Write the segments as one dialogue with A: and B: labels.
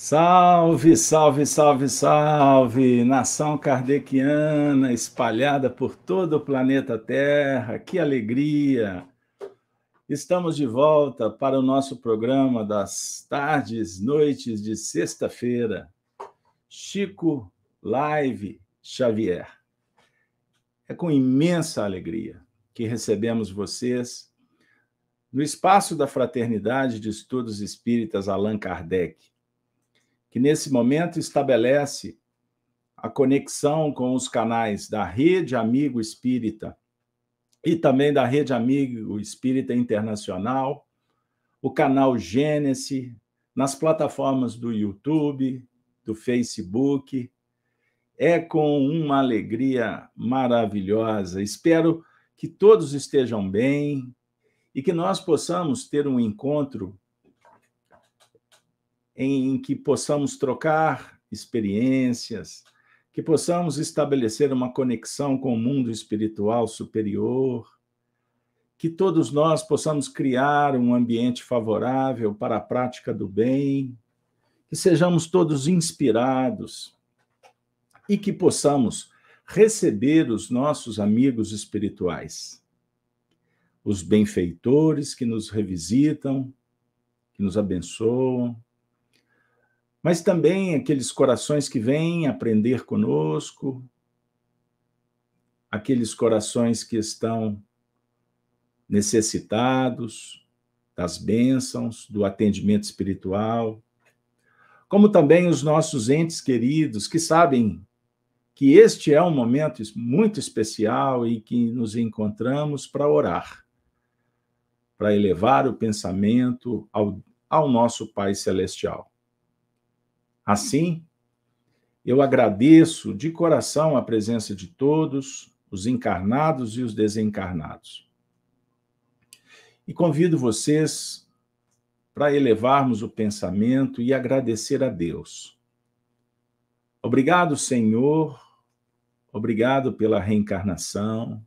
A: Salve, salve, salve, salve, nação kardeciana espalhada por todo o planeta Terra, que alegria! Estamos de volta para o nosso programa das tardes, noites de sexta-feira. Chico Live Xavier. É com imensa alegria que recebemos vocês no espaço da Fraternidade de Estudos Espíritas Allan Kardec que nesse momento estabelece a conexão com os canais da Rede Amigo Espírita e também da Rede Amigo Espírita Internacional, o canal Gênesis, nas plataformas do YouTube, do Facebook. É com uma alegria maravilhosa. Espero que todos estejam bem e que nós possamos ter um encontro em que possamos trocar experiências, que possamos estabelecer uma conexão com o mundo espiritual superior, que todos nós possamos criar um ambiente favorável para a prática do bem, que sejamos todos inspirados e que possamos receber os nossos amigos espirituais, os benfeitores que nos revisitam, que nos abençoam, mas também aqueles corações que vêm aprender conosco, aqueles corações que estão necessitados das bênçãos, do atendimento espiritual, como também os nossos entes queridos que sabem que este é um momento muito especial e que nos encontramos para orar, para elevar o pensamento ao, ao nosso Pai Celestial. Assim, eu agradeço de coração a presença de todos, os encarnados e os desencarnados. E convido vocês para elevarmos o pensamento e agradecer a Deus. Obrigado, Senhor, obrigado pela reencarnação,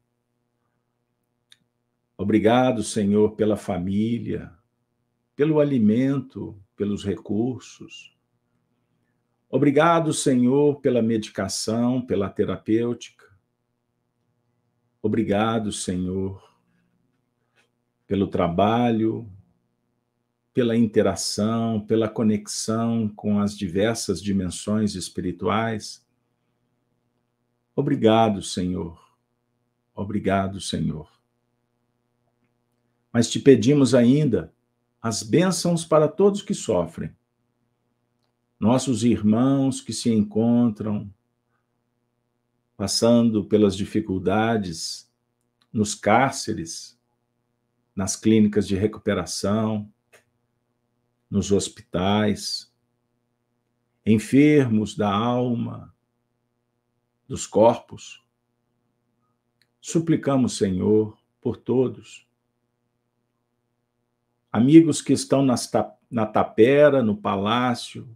A: obrigado, Senhor, pela família, pelo alimento, pelos recursos. Obrigado, Senhor, pela medicação, pela terapêutica. Obrigado, Senhor, pelo trabalho, pela interação, pela conexão com as diversas dimensões espirituais. Obrigado, Senhor. Obrigado, Senhor. Mas te pedimos ainda as bênçãos para todos que sofrem nossos irmãos que se encontram passando pelas dificuldades nos cárceres, nas clínicas de recuperação, nos hospitais, enfermos da alma, dos corpos. Suplicamos, Senhor, por todos. Amigos que estão nas, na tapera, no palácio,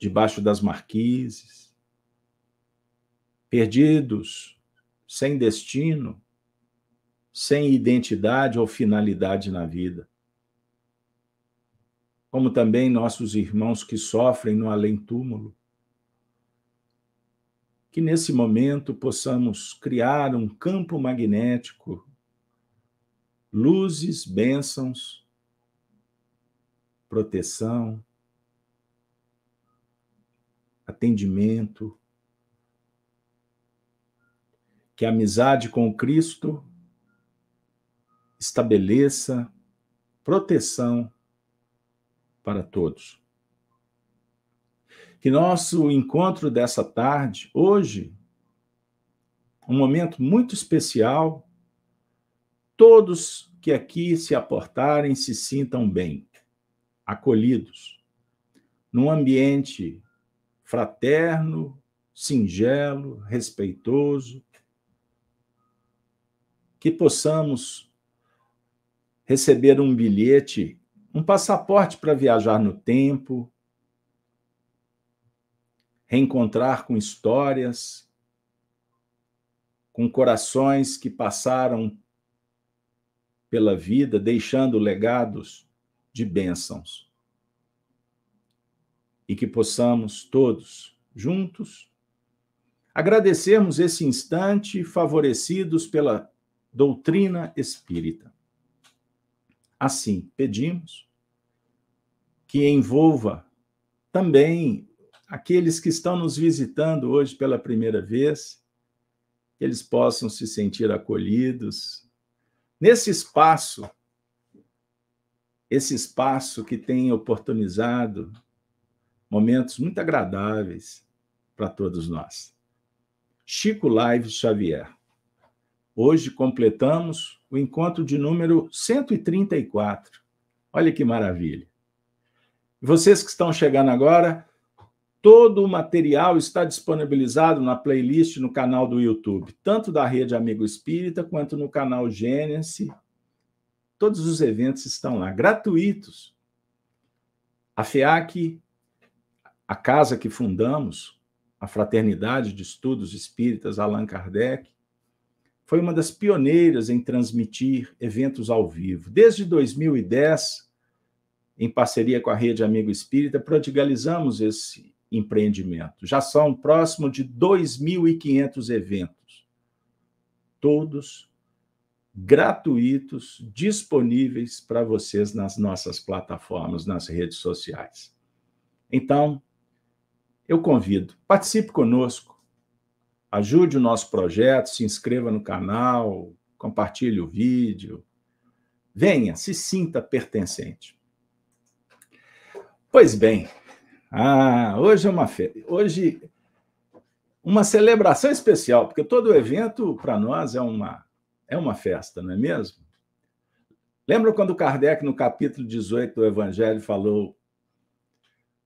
A: debaixo das marquises, perdidos, sem destino, sem identidade ou finalidade na vida. Como também nossos irmãos que sofrem no além-túmulo. Que nesse momento possamos criar um campo magnético, luzes, bênçãos, proteção, atendimento, que a amizade com Cristo estabeleça proteção para todos. Que nosso encontro dessa tarde, hoje, um momento muito especial, todos que aqui se aportarem se sintam bem, acolhidos, num ambiente fraterno, singelo, respeitoso, que possamos receber um bilhete, um passaporte para viajar no tempo, reencontrar com histórias, com corações que passaram pela vida, deixando legados de bênçãos. E que possamos todos, juntos, agradecermos esse instante favorecidos pela doutrina espírita. Assim, pedimos que envolva também aqueles que estão nos visitando hoje pela primeira vez, que eles possam se sentir acolhidos nesse espaço, esse espaço que tem oportunizado momentos muito agradáveis para todos nós. Chico Live Xavier. Hoje completamos o encontro de número 134. Olha que maravilha. Vocês que estão chegando agora, todo o material está disponibilizado na playlist no canal do YouTube, tanto da Rede Amigo Espírita quanto no canal Gênesis. Todos os eventos estão lá, gratuitos. A FEAC, a casa que fundamos, a Fraternidade de Estudos Espíritas Allan Kardec, foi uma das pioneiras em transmitir eventos ao vivo. Desde 2010, em parceria com a Rede Amigo Espírita, prodigalizamos esse empreendimento. Já são próximo de 2.500 eventos, todos gratuitos, disponíveis para vocês nas nossas plataformas, nas redes sociais. Então, eu convido, participe conosco, ajude o nosso projeto, se inscreva no canal, compartilhe o vídeo. Venha, se sinta pertencente. Pois bem, ah, hoje é uma fe... hoje uma celebração especial, porque todo evento para nós é uma é uma festa, não é mesmo? Lembra quando Kardec no capítulo 18 do Evangelho falou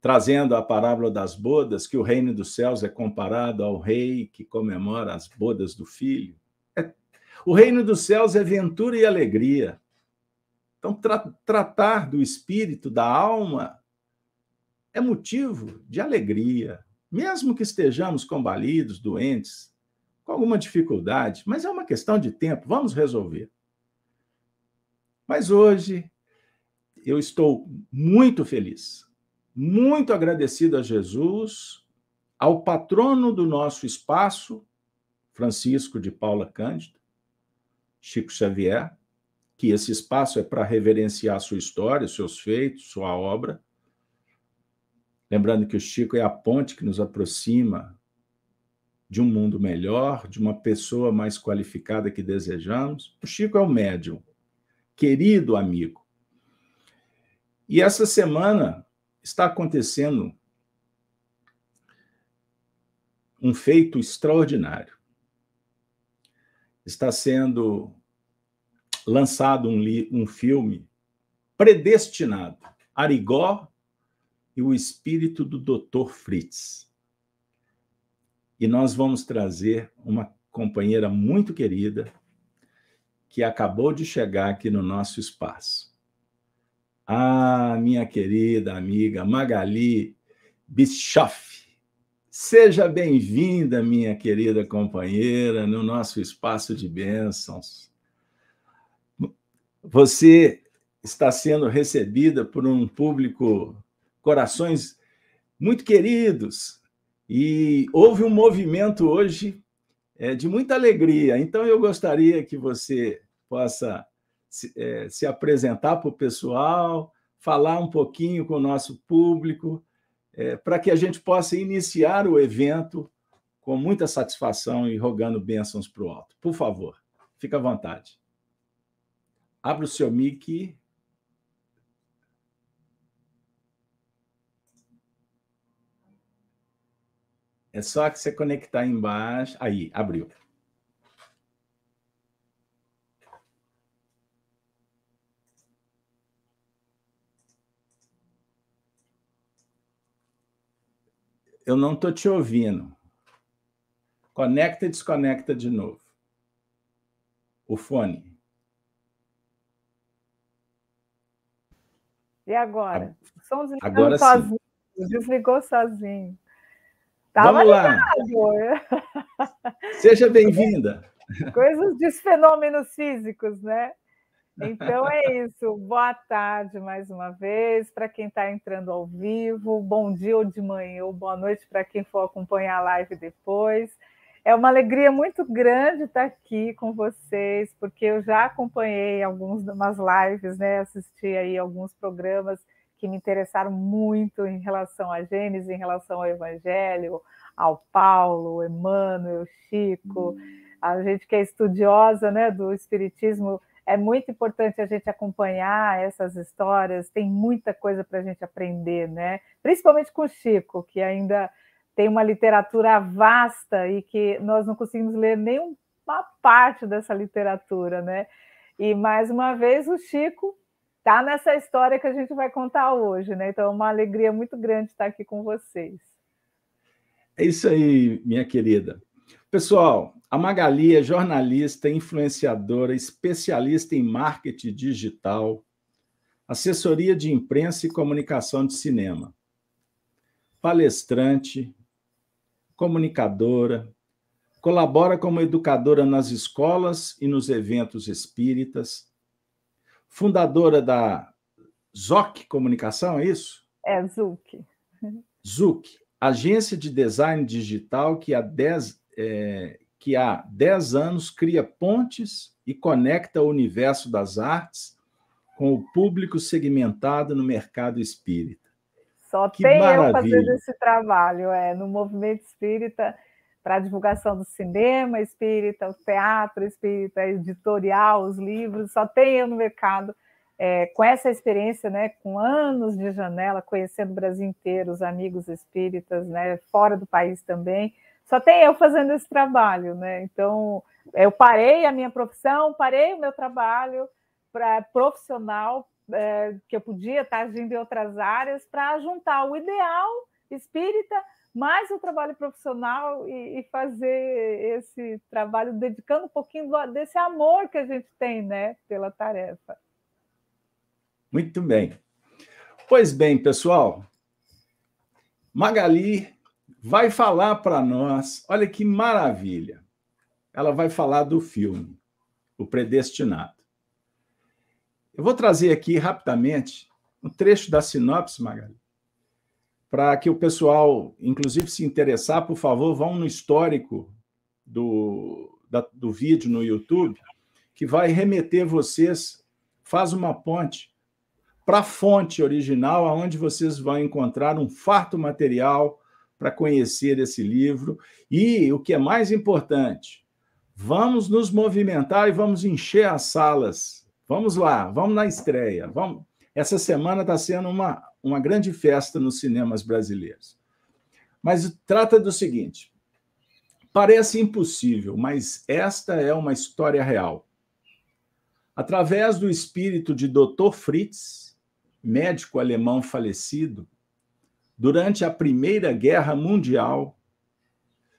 A: trazendo a parábola das bodas, que o reino dos céus é comparado ao rei que comemora as bodas do filho? É... o reino dos céus é ventura e alegria. Então, tra tratar do espírito, da alma, é motivo de alegria, mesmo que estejamos combalidos, doentes, com alguma dificuldade, mas é uma questão de tempo, vamos resolver. Mas hoje eu estou muito feliz, muito agradecido a Jesus, ao patrono do nosso espaço, Francisco de Paula Cândido, Chico Xavier, que esse espaço é para reverenciar sua história, seus feitos, sua obra, Lembrando que o Chico é a ponte que nos aproxima de um mundo melhor, de uma pessoa mais qualificada que desejamos. O Chico é o médium, querido amigo. E essa semana está acontecendo um feito extraordinário. Está sendo lançado um, um filme predestinado. Arigó e o espírito do Dr. Fritz. E nós vamos trazer uma companheira muito querida que acabou de chegar aqui no nosso espaço. Ah, minha querida amiga Magali Bischoff. Seja bem-vinda, minha querida companheira, no nosso espaço de bênçãos. Você está sendo recebida por um público corações muito queridos. E houve um movimento hoje é, de muita alegria. Então, eu gostaria que você possa se, é, se apresentar para o pessoal, falar um pouquinho com o nosso público, é, para que a gente possa iniciar o evento com muita satisfação e rogando bênçãos para o alto. Por favor, fique à vontade. Abra o seu mic É só que você conectar embaixo. Aí, abriu. Eu não estou te ouvindo. Conecta e desconecta de novo. O fone.
B: E agora?
A: O som agora sozinho. Sim.
B: Desligou sozinho.
A: Tava Vamos lá. Seja bem-vinda.
B: Coisas dos fenômenos físicos, né? Então é isso. Boa tarde mais uma vez para quem está entrando ao vivo. Bom dia ou de manhã ou boa noite para quem for acompanhar a live depois. É uma alegria muito grande estar aqui com vocês, porque eu já acompanhei algumas lives, né? Assisti aí alguns programas que me interessaram muito em relação a Gênesis, em relação ao Evangelho, ao Paulo, Emmanuel, Chico. A gente que é estudiosa né, do Espiritismo é muito importante a gente acompanhar essas histórias, tem muita coisa para a gente aprender, né? Principalmente com o Chico, que ainda tem uma literatura vasta e que nós não conseguimos ler nenhuma parte dessa literatura, né? E mais uma vez o Chico está nessa história que a gente vai contar hoje, né? Então é uma alegria muito grande estar aqui com vocês.
A: É isso aí, minha querida. Pessoal, a Magali é jornalista, influenciadora, especialista em marketing digital, assessoria de imprensa e comunicação de cinema, palestrante, comunicadora, colabora como educadora nas escolas e nos eventos espíritas, fundadora da ZOC Comunicação, é isso?
B: É, ZUC.
A: ZUC, agência de design digital que há 10, é, que há 10 anos cria pontes e conecta o universo das artes com o público segmentado no mercado espírita.
B: Só que tem maravilha. eu fazendo esse trabalho, é, no movimento espírita, para a divulgação do cinema espírita, o teatro espírita, editorial, os livros, só tem eu no mercado. É, com essa experiência, né, com anos de janela, conhecendo o Brasil inteiro, os amigos espíritas, né, fora do país também, só tem eu fazendo esse trabalho, né? Então, eu parei a minha profissão, parei o meu trabalho para profissional, é, que eu podia estar agindo em outras áreas, para juntar o ideal espírita mais o trabalho profissional e, e, fazer esse trabalho dedicando um pouquinho desse amor que a gente tem, né, pela tarefa.
A: Muito bem. Pois bem, pessoal, Magali vai falar para nós. Olha que maravilha! Ela vai falar do filme, O Predestinado. Eu vou trazer aqui rapidamente um trecho da sinopse, Magali, para que o pessoal, inclusive, se interessar, por favor, vão no histórico do, da, do vídeo no YouTube, que vai remeter vocês, faz uma ponte para a fonte original, aonde vocês vão encontrar um farto material para conhecer esse livro. E o que é mais importante, vamos nos movimentar e vamos encher as salas. Vamos lá, vamos na estreia. Vamos. Essa semana está sendo uma, uma grande festa nos cinemas brasileiros. Mas trata do seguinte: parece impossível, mas esta é uma história real. Através do espírito de Dr. Fritz, médico alemão falecido, durante a Primeira Guerra Mundial,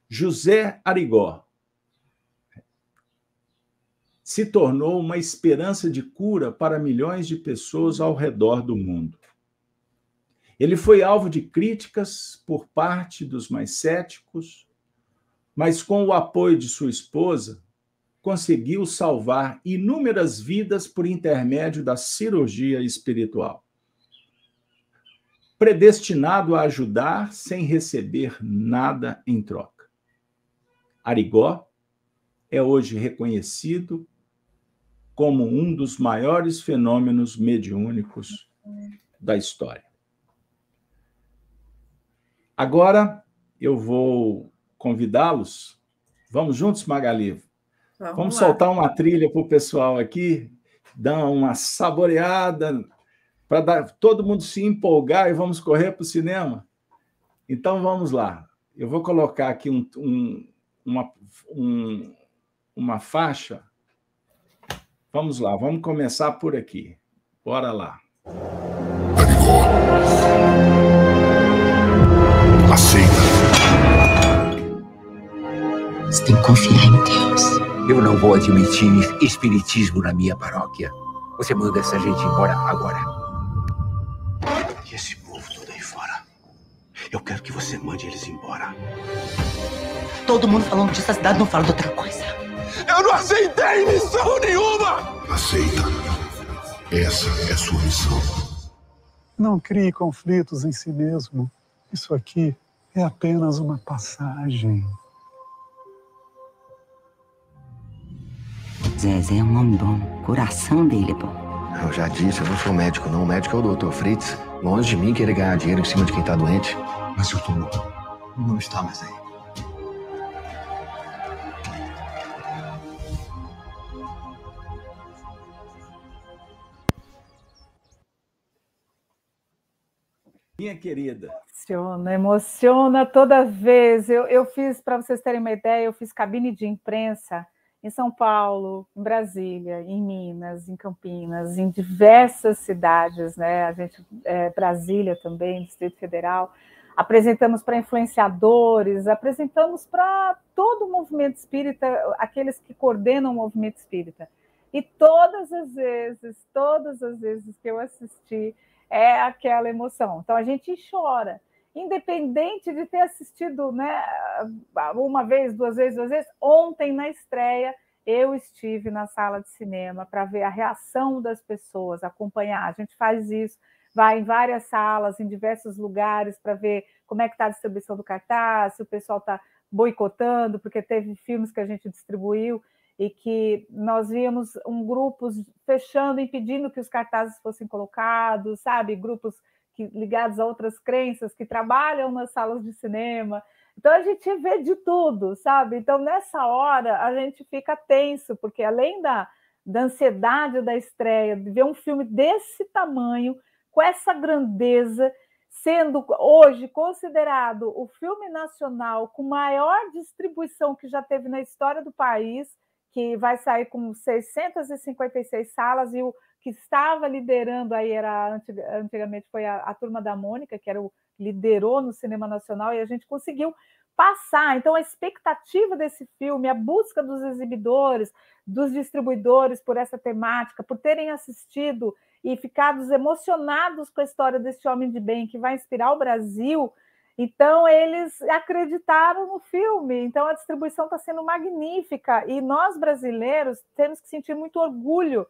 A: José Arigó se tornou uma esperança de cura para milhões de pessoas ao redor do mundo. Ele foi alvo de críticas por parte dos mais céticos, mas com o apoio de sua esposa, conseguiu salvar inúmeras vidas por intermédio da cirurgia espiritual predestinado a ajudar sem receber nada em troca. Arigó é hoje reconhecido como um dos maiores fenômenos mediúnicos da história. Agora eu vou convidá-los. Vamos juntos, Magali? Vamos, Vamos soltar uma trilha para o pessoal aqui, dar uma saboreada para todo mundo se empolgar e vamos correr para o cinema? Então vamos lá. Eu vou colocar aqui um, um, uma, um, uma faixa. Vamos lá, vamos começar por aqui. Bora lá.
C: Aceita. Você tem que confiar em Deus.
D: Eu não vou admitir espiritismo na minha paróquia. Você manda essa gente embora agora.
C: Eu quero que você mande eles embora.
E: Todo mundo falando disso, a cidade não fala de outra coisa.
C: Eu não aceitei missão nenhuma! Aceita.
F: Essa é a sua missão.
G: Não crie conflitos em si mesmo. Isso aqui é apenas uma passagem.
E: Zezé é um homem bom. O coração dele é bom.
C: Eu já disse, eu não sou médico, não. O médico é o Dr. Fritz. Longe de mim querer ganhar dinheiro em cima de quem tá doente.
F: Mas seu tumor não está mais aí.
A: Minha querida.
B: Emociona, emociona toda vez. Eu, eu fiz, para vocês terem uma ideia, eu fiz cabine de imprensa em São Paulo, em Brasília, em Minas, em Campinas, em diversas cidades, né? A gente, é, Brasília também, Distrito Federal. Apresentamos para influenciadores, apresentamos para todo o movimento espírita, aqueles que coordenam o movimento espírita. E todas as vezes, todas as vezes que eu assisti, é aquela emoção. Então a gente chora, independente de ter assistido, né, uma vez, duas vezes, duas vezes. Ontem na estreia eu estive na sala de cinema para ver a reação das pessoas, acompanhar. A gente faz isso, vai em várias salas, em diversos lugares para ver como é que está a distribuição do cartaz, se o pessoal está boicotando, porque teve filmes que a gente distribuiu e que nós víamos um grupos fechando, impedindo que os cartazes fossem colocados, sabe? Grupos que, ligados a outras crenças que trabalham nas salas de cinema. Então a gente vê de tudo, sabe? Então nessa hora a gente fica tenso, porque além da, da ansiedade da estreia, de ver um filme desse tamanho, com essa grandeza, sendo hoje considerado o filme nacional com maior distribuição que já teve na história do país, que vai sair com 656 salas, e o que estava liderando aí era antigamente foi a, a turma da Mônica, que era o liderou no cinema nacional, e a gente conseguiu passar. Então, a expectativa desse filme, a busca dos exibidores, dos distribuidores por essa temática, por terem assistido e ficado emocionados com a história desse homem de bem que vai inspirar o Brasil então, eles acreditaram no filme. Então, a distribuição está sendo magnífica. E nós, brasileiros, temos que sentir muito orgulho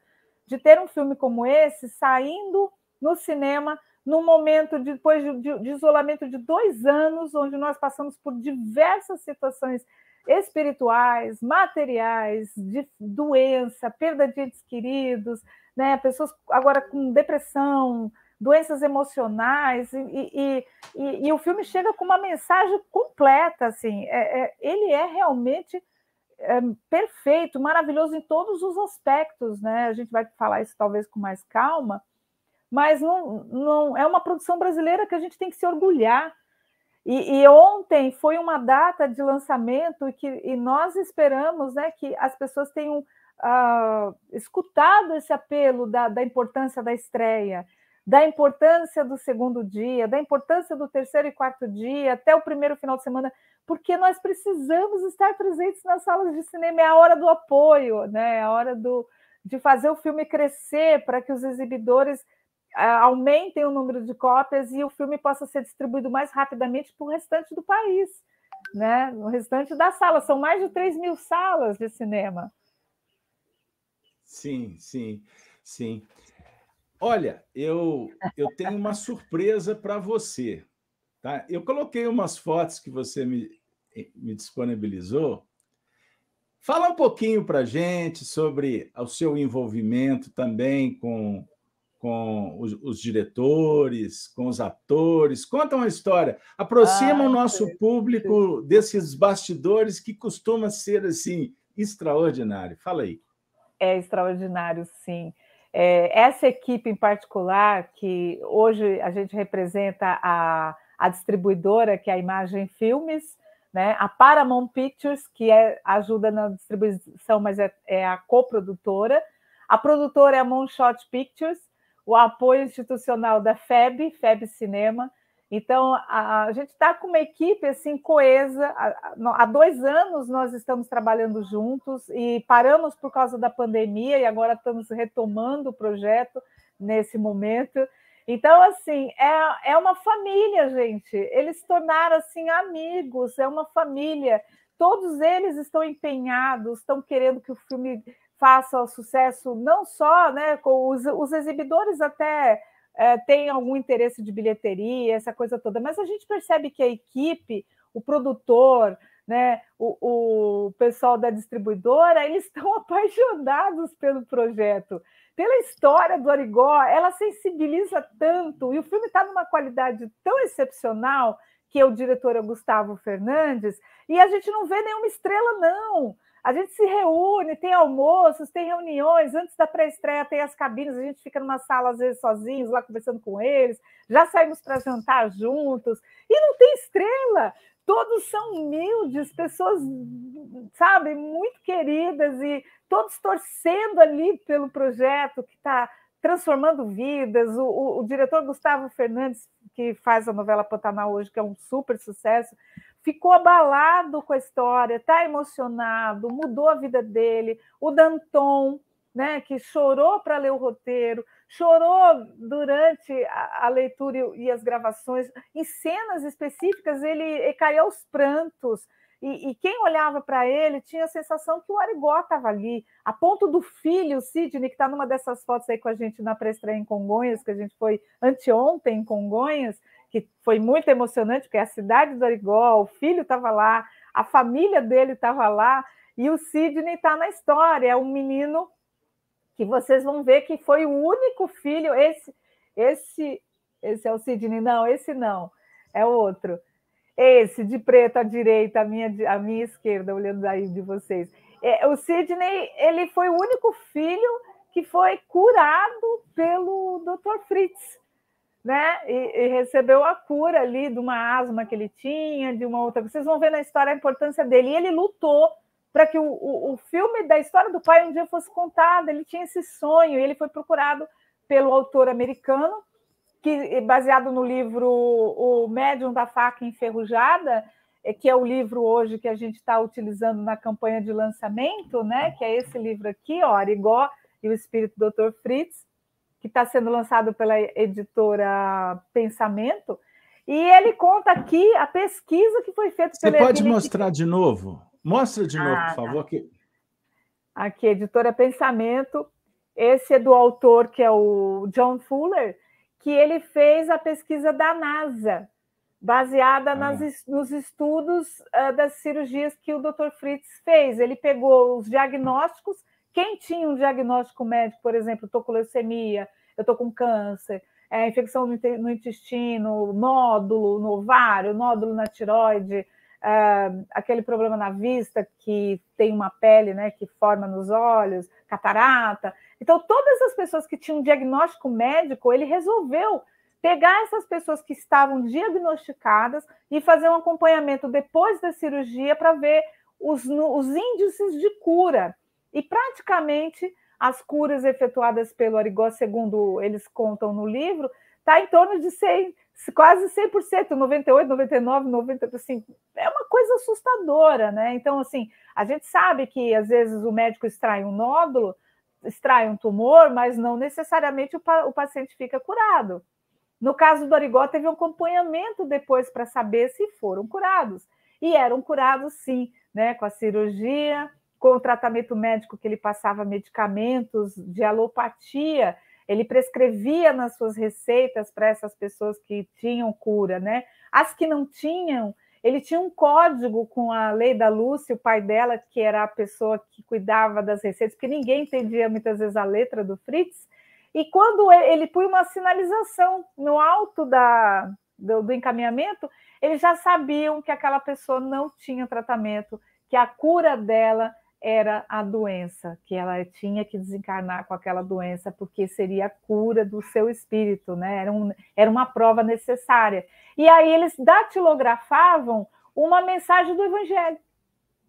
B: de ter um filme como esse saindo no cinema num momento de, depois de, de, isolamento de dois anos, onde nós passamos por diversas situações espirituais, materiais, de doença, perda de entes queridos, né? pessoas agora com depressão, doenças emocionais, e, e, e, e, o filme chega com uma mensagem completa, assim, é, é, ele é realmente é, perfeito, maravilhoso em todos os aspectos, né? A gente vai falar isso talvez com mais calma, mas não, não é uma produção brasileira que a gente tem que se orgulhar. E, e ontem foi uma data de lançamento e que e nós esperamos né, que as pessoas tenham uh, escutado esse apelo da, da importância da estreia da importância do segundo dia, da importância do terceiro e quarto dia, até o primeiro final de semana, porque nós precisamos estar presentes nas salas de cinema, é a hora do apoio, né? é a hora do, de fazer o filme crescer para que os exibidores aumentem o número de cópias e o filme possa ser distribuído mais rapidamente para o restante do país, né? no restante das salas. São mais de 3 mil salas de cinema.
A: Sim, sim, sim. Olha, eu, eu tenho uma surpresa para você. Tá? Eu coloquei umas fotos que você me, me disponibilizou. Fala um pouquinho para gente sobre o seu envolvimento também com, com os, os, diretores, com os atores. Conta uma história. Aproxima ah, o nosso sim, público sim. desses bastidores que costuma ser assim extraordinário. Fala aí.
B: É extraordinário, sim. É, essa equipe em particular, que hoje a gente representa a, a distribuidora, que é a Imagem Filmes, né? a Paramount Pictures, que é, ajuda na distribuição, mas é, é a coprodutora, a produtora é a Moonshot Pictures, o apoio institucional da FEB, FEB Cinema, então, a, a gente está com uma equipe assim coesa. Há, dois anos nós estamos trabalhando juntos e paramos por causa da pandemia e agora estamos retomando o projeto nesse momento. Então, assim, é, é uma família, gente. Eles se tornaram assim amigos, é uma família. Todos eles estão empenhados, estão querendo que o filme faça sucesso não só né, com os, os exibidores até é, têm algum interesse de bilheteria, essa coisa toda, mas a gente percebe que a equipe, o produtor, né, o, o pessoal da distribuidora, eles estão apaixonados pelo projeto, pela história do Arigó, ela sensibiliza tanto, e o filme está numa qualidade tão excepcional que o diretor é Gustavo Fernandes, e a gente não vê nenhuma estrela, não. A gente se reúne, tem almoços, tem reuniões, antes da pré-estreia tem as cabines, a gente fica numa sala, às vezes, sozinhos, lá conversando com eles, já saímos para jantar juntos, e não tem estrela todos são humildes, pessoas, sabe, muito queridas e todos torcendo ali pelo projeto que está transformando vidas. O, o, o, diretor Gustavo Fernandes, que faz a novela Pantanal hoje, que é um super sucesso, ficou abalado com a história, está emocionado, mudou a vida dele. O Danton, né, que chorou para ler o roteiro, chorou durante a, a, leitura e as gravações, em cenas específicas ele, ele caiu aos prantos, e, e quem olhava para ele tinha a sensação que o Arigó estava ali, a ponto do filho, o Sidney, que está numa dessas fotos aí com a gente na pré-estreia em Congonhas, que a gente foi anteontem em Congonhas, que foi muito emocionante, porque é a cidade do Arigó, o filho estava lá, a família dele estava lá, e o Sidney está na história, é um menino que vocês vão ver que foi o único filho, esse, esse, esse é o Sidney, não, esse não, é outro. Esse de preto à direita, a minha, a minha esquerda, olhando aí de vocês. É, o Sidney, ele foi o único filho que foi curado pelo Dr. Fritz, né? E, e, recebeu a cura ali de uma asma que ele tinha, de uma outra. Vocês vão ver na história a importância dele. E ele lutou para que o, o, o, filme da história do pai um dia fosse contado. Ele tinha esse sonho e ele foi procurado pelo autor americano, que baseado no livro O Médium da Faca Enferrujada, é, que é o livro hoje que a gente está utilizando na campanha de lançamento, né? Que é esse livro aqui, ó, Arigó e o Espírito do Dr. Fritz, que está sendo lançado pela editora Pensamento. E ele conta aqui a pesquisa que foi feita
A: Você pode mostrar de novo? Mostra de novo, ah, por favor. Aqui.
B: aqui, editora Pensamento. Esse é do autor, que é o John Fuller, que ele fez a pesquisa da NASA, baseada ah. nas, nos estudos uh, das cirurgias que o Dr. Fritz fez. Ele pegou os diagnósticos, quem tinha um diagnóstico médico, por exemplo, estou com leucemia, eu estou com câncer, é, infecção no intestino, nódulo no ovário, nódulo na tiroide, uh, aquele problema na vista que tem uma pele né, que forma nos olhos, catarata. Então, todas as pessoas que tinham um diagnóstico médico, ele resolveu pegar essas pessoas que estavam diagnosticadas e fazer um acompanhamento depois da cirurgia para ver os, os índices de cura. E praticamente as curas efetuadas pelo Arigó, segundo eles contam no livro, está em torno de 100, quase 100%, 98, 99, 90%. Assim, é uma coisa assustadora, né? Então, assim, a gente sabe que às vezes o médico extrai um nódulo, extrai um tumor, mas não necessariamente o, o paciente fica curado. No caso do Arigó, teve um acompanhamento depois para saber se foram curados. E eram curados, sim, né? Com a cirurgia, com o tratamento médico que ele passava medicamentos de alopatia ele prescrevia nas suas receitas para essas pessoas que tinham cura, né? As que não tinham, ele tinha um código com a lei da Lúcia, o pai dela, que era a pessoa que cuidava das receitas, porque ninguém entendia muitas vezes a letra do Fritz. E quando ele punha uma sinalização no alto da, do, do encaminhamento, eles já sabiam que aquela pessoa não tinha tratamento, que a cura dela era a doença, que ela tinha que desencarnar com aquela doença, porque seria a cura do seu espírito, né? Era, um, era uma prova necessária. E aí eles datilografavam uma mensagem do Evangelho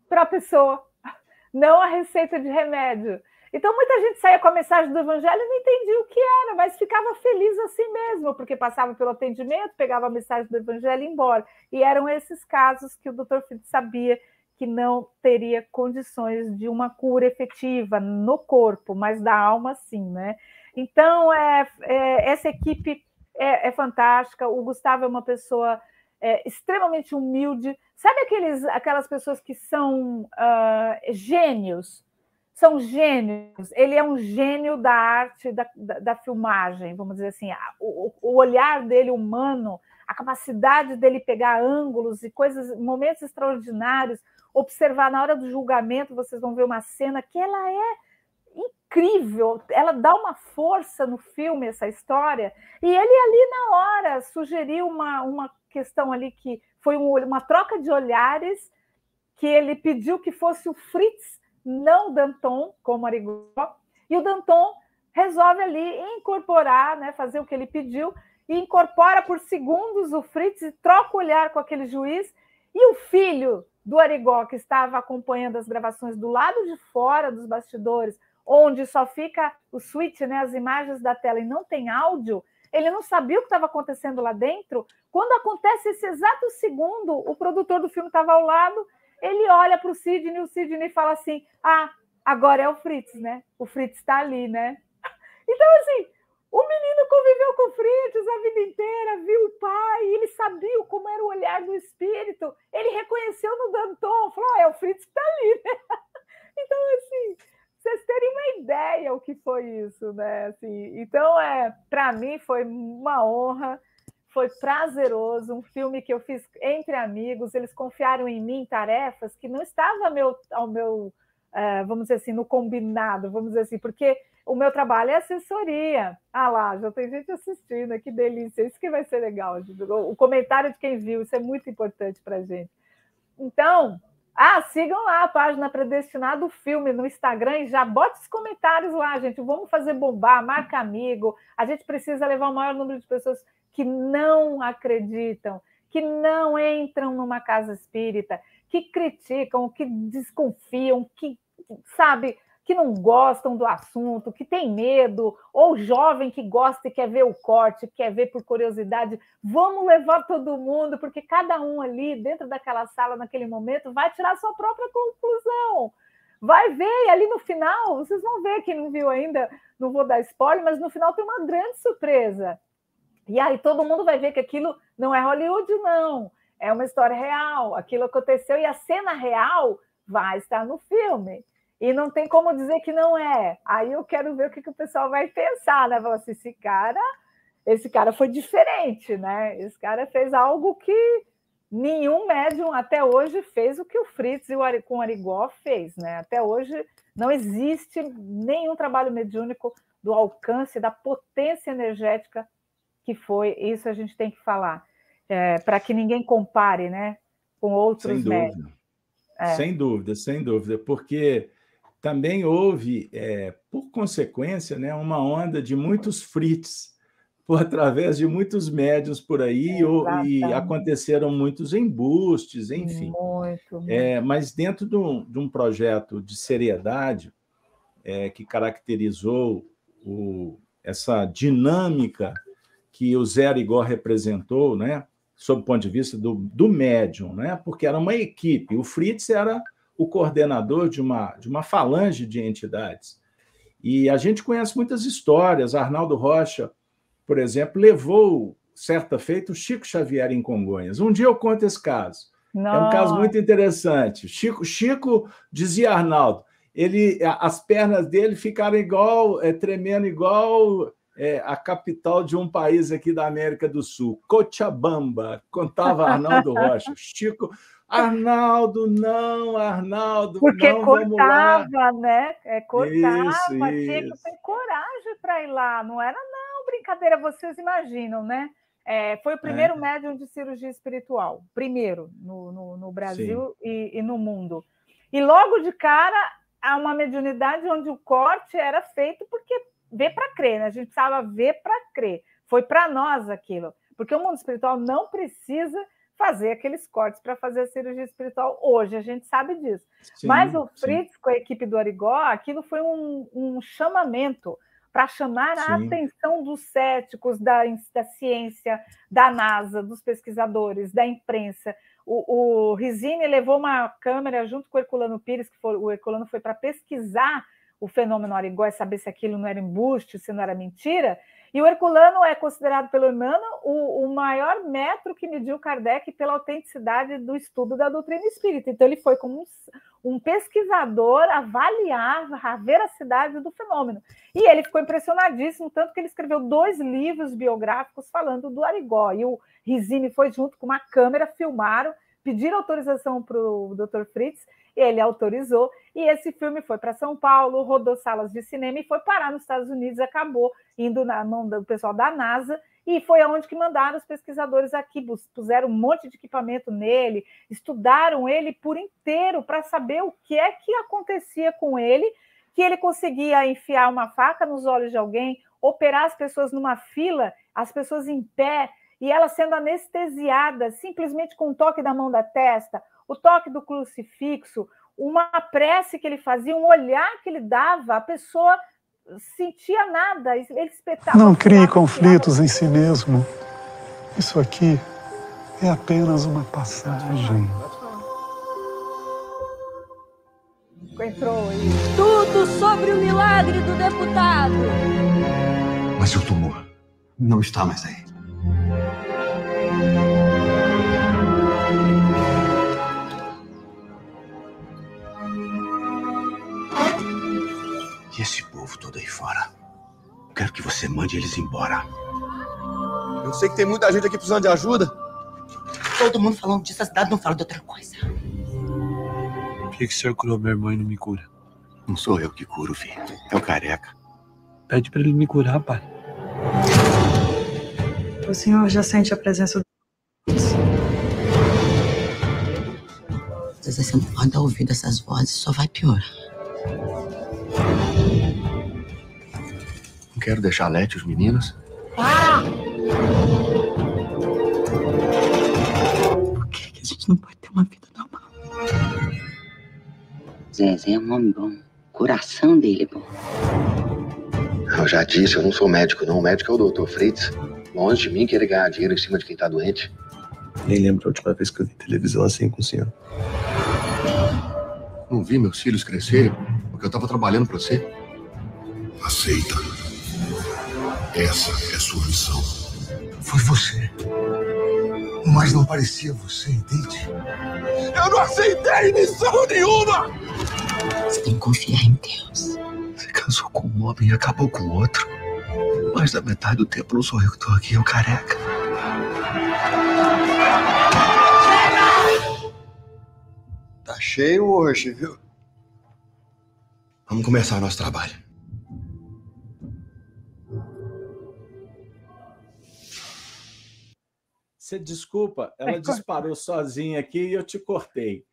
B: para a pessoa, não a receita de remédio. Então muita gente saía com a mensagem do Evangelho e não entendia o que era, mas ficava feliz assim mesmo, porque passava pelo atendimento, pegava a mensagem do Evangelho e ia embora. E eram esses casos que o Dr. Fritz sabia que não teria condições de uma cura efetiva no corpo, mas da alma sim, né? Então, é, é essa equipe é, é, fantástica. O Gustavo é uma pessoa é, extremamente humilde. Sabe aqueles, aquelas pessoas que são uh, gênios? são gênios. Ele é um gênio da arte, da, da, da filmagem, vamos dizer assim. O, o, olhar dele humano, a capacidade dele pegar ângulos e coisas, momentos extraordinários, observar na hora do julgamento, vocês vão ver uma cena que ela é incrível, ela dá uma força no filme, essa história, e ele ali na hora sugeriu uma, uma questão ali que foi um, uma troca de olhares, que ele pediu que fosse o Fritz não Danton, como Arigó, e o Danton resolve ali incorporar, né, fazer o que ele pediu, e incorpora por segundos o Fritz e troca o olhar com aquele juiz, e o filho do Arigó, que estava acompanhando as gravações do lado de fora dos bastidores, onde só fica o switch, né, as imagens da tela e não tem áudio, ele não sabia o que estava acontecendo lá dentro. Quando acontece esse exato segundo, o produtor do filme estava ao lado ele olha para o Sidney, o Sidney fala assim: ah, agora é o Fritz, né? O Fritz está ali, né? Então, assim, o menino conviveu com o Fritz a vida inteira, viu o pai, ele sabia como era o olhar do espírito, ele reconheceu no Danton, falou: é o Fritz que está ali, né? Então, assim, vocês terem uma ideia o que foi isso, né? Assim, então, é, para mim foi uma honra foi prazeroso, um filme que eu fiz entre amigos, eles confiaram em mim tarefas que não estavam ao meu, ao meu uh, vamos dizer assim, no combinado, vamos dizer assim, porque o meu trabalho é assessoria. Ah lá, já tem gente assistindo, que delícia, isso que vai ser legal. O comentário de quem viu, isso é muito importante para a gente. Então, ah, sigam lá a página Predestinado Filme no Instagram e já bote os comentários lá, gente. Vamos fazer bombar, marca amigo. A gente precisa levar o maior número de pessoas que não acreditam, que não entram numa casa espírita, que criticam, que desconfiam, que, sabe, que não gostam do assunto, que tem medo, ou jovem que gosta e quer ver o corte, quer ver por curiosidade. Vamos levar todo mundo, porque cada um ali dentro daquela sala, naquele momento, vai tirar sua própria conclusão. Vai ver, e ali no final, vocês vão ver, quem não viu ainda, não vou dar spoiler, mas no final tem uma grande surpresa. E aí todo mundo vai ver que aquilo não é Hollywood, não. É uma história real. Aquilo aconteceu e a cena real vai estar no filme. E não tem como dizer que não é. Aí eu quero ver o que, que o pessoal vai pensar, né? Falar assim, esse cara, esse cara foi diferente, né? Esse cara fez algo que nenhum médium até hoje fez o que o Fritz e o com o Arigó fez, né? Até hoje não existe nenhum trabalho mediúnico do alcance, da potência energética que foi, isso a gente tem que falar, é, para que ninguém compare né, com outros sem médicos. Dúvida.
A: É. Sem dúvida, sem dúvida, porque também houve, é, por consequência, né, uma onda de muitos frites por através de muitos médios por aí e aconteceram muitos embustes, enfim. Muito, muito. É, mas dentro de um, de um, projeto de seriedade é, que caracterizou o, essa dinâmica que o Zé Arigó representou, né, sob o ponto de vista do, do médium, né, porque era uma equipe. O Fritz era o coordenador de uma, de uma falange de entidades. E a gente conhece muitas histórias. Arnaldo Rocha, por exemplo, levou, certa feita, o Chico Xavier em Congonhas. Um dia eu conto esse caso. Nossa. É um caso muito interessante. Chico, Chico dizia Arnaldo, ele, as pernas dele ficaram igual, é, tremendo igual é, a capital de um país aqui da América do Sul, Cochabamba, contava Arnaldo Rocha. Chico, Arnaldo, não, Arnaldo,
B: Porque
A: não,
B: cortava, né? É, cortava, isso, tinha que ter coragem para ir lá, não era não, brincadeira, vocês imaginam, né? É, foi o primeiro é. médium de cirurgia espiritual, primeiro no, no, no Brasil e, e, no mundo. E logo de cara, há uma mediunidade onde o corte era feito porque ver para crer, né? A gente precisava ver para crer. Foi para nós aquilo, porque o mundo espiritual não precisa fazer aqueles cortes para fazer a cirurgia espiritual hoje, a gente sabe disso. Sim, Mas o Fritz, sim. com a equipe do Arigó, aquilo foi um, um chamamento para chamar a sim. atenção dos céticos da, da ciência, da NASA, dos pesquisadores, da imprensa. O, o Rizini levou uma câmera junto com o Herculano Pires, que foi, o Herculano foi para pesquisar o fenômeno Arigó e saber se aquilo não era embuste, se não era mentira. E o Herculano é considerado pelo Emmanuel o, o, maior metro que mediu Kardec pela autenticidade do estudo da doutrina espírita. Então, ele foi como um, um pesquisador avaliar a veracidade do fenômeno. E ele ficou impressionadíssimo, tanto que ele escreveu dois livros biográficos falando do Arigó. E o Rizini foi junto com uma câmera, filmaram, pediram autorização para o Dr. Fritz, ele autorizou, e esse filme foi para São Paulo, rodou salas de cinema e foi parar nos Estados Unidos, acabou indo na mão do pessoal da NASA, e foi aonde que mandaram os pesquisadores aqui, puseram um monte de equipamento nele, estudaram ele por inteiro para saber o que é que acontecia com ele, que ele conseguia enfiar uma faca nos olhos de alguém, operar as pessoas numa fila, as pessoas em pé, e ela sendo anestesiada simplesmente com o toque da mão da testa, o toque do crucifixo, uma prece que ele fazia, um olhar que ele dava, a pessoa sentia nada, ele espetava.
G: Não crie conflitos em si mesmo. Isso aqui é apenas uma passagem.
B: Entrou aí.
H: Tudo sobre o milagre do deputado.
F: Mas seu tumor não está mais aí.
D: E esse povo todo aí fora? Quero que você mande eles embora.
I: Eu sei que tem muita gente aqui precisando de ajuda.
E: Todo mundo falando disso, a cidade não fala de outra coisa.
J: Por que, que o senhor curou meu irmão e não me cura?
D: Não sou eu que curo, filho. É o careca.
J: Pede pra ele me curar, pai.
K: O senhor já sente a presença
E: Se você não pode dar ouvido a essas vozes, só vai piorar.
C: Não quero deixar Lete os meninos.
E: Ah! Por que, que a gente não pode ter uma vida normal? Zezé é um homem bom. O coração dele é bom.
C: Eu já disse, eu não sou médico, não. O médico é o doutor Fritz. Longe de mim querer ganhar dinheiro em cima de quem tá doente.
J: Nem lembro a última vez que eu vi televisão assim com o senhor.
C: Não vi meus filhos crescerem porque eu tava trabalhando pra você.
F: Aceita. Essa é a sua missão.
I: Foi você. Mas não parecia você, entende? Eu não aceitei missão nenhuma!
E: Você tem que confiar em Deus.
C: Você casou com um homem e acabou com o outro. Mais da metade do tempo não sou eu que tô aqui, é o careca.
I: Tá cheio hoje, viu?
C: Vamos começar o nosso trabalho.
A: Você desculpa, ela disparou sozinha aqui e eu te cortei.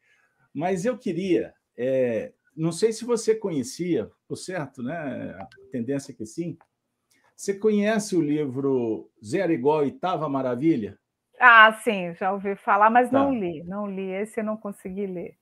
A: Mas eu queria, é, não sei se você conhecia, por certo, né? A tendência é que sim. Você conhece o livro Zero Igual Oitava Maravilha?
B: Ah, sim, já ouvi falar, mas
A: Tá.
B: não li, não li. Esse eu não consegui ler.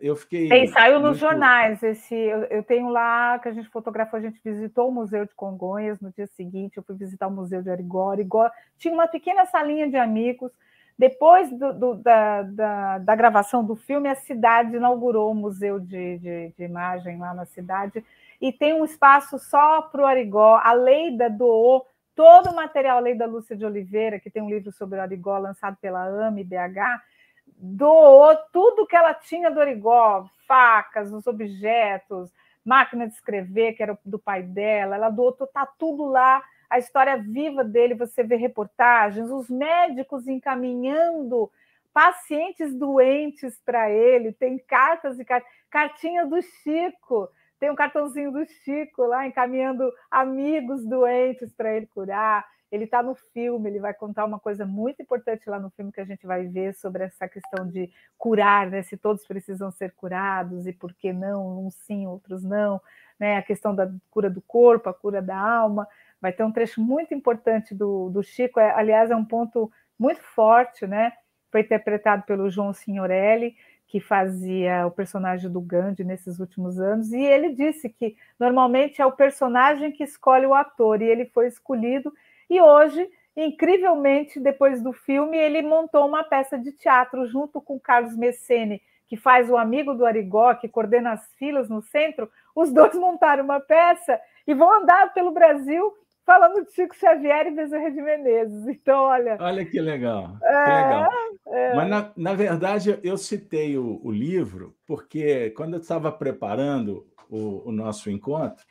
A: Eu fiquei.
B: Tem, saiu nos
A: muito-
B: jornais. Esse, eu, eu tenho lá que a gente fotografou, a gente visitou o Museu de Congonhas no dia seguinte. Eu fui visitar o Museu de Arigó. Arigó tinha uma pequena salinha de amigos. Depois do- do- da, da, da gravação do filme, a cidade inaugurou o Museu de, de, de Imagem lá na cidade. E tem um espaço só para o Arigó. A Leida doou todo o material, a Leida Lúcia de Oliveira, que tem um livro sobre o Arigó lançado pela AME BH, doou tudo que ela tinha do Origó, facas, os objetos, máquina de escrever, que era do pai dela, ela doou, tá tudo lá, a história viva dele, você vê reportagens, os médicos encaminhando pacientes doentes para ele, tem cartas e cartinha do Chico, tem um cartãozinho do Chico lá encaminhando amigos doentes para ele curar. Ele está no filme, ele vai contar uma coisa muito importante lá no filme que a gente vai ver sobre essa questão de curar, né? Se todos precisam ser curados e por que não, uns sim, outros não, né? A questão da cura do corpo, a cura da alma. Vai ter um trecho muito importante do, do Chico, é, aliás, é um ponto muito forte, né? Foi interpretado pelo João Signorelli, que fazia o personagem do Gandhi nesses últimos anos, e ele disse que normalmente é o personagem que escolhe o ator, e ele foi escolhido e hoje, incrivelmente, depois do filme, ele montou uma peça de teatro junto com Carlos Messene, que faz o amigo do Arigó, que coordena as filas no centro. Os dois montaram uma peça e vão andar pelo Brasil falando de Chico Xavier e Bezerra de Menezes. Então, olha.
A: Olha que legal. É, que legal. É... Mas, na, na verdade, eu citei o, o livro porque, quando eu estava preparando o, o nosso encontro,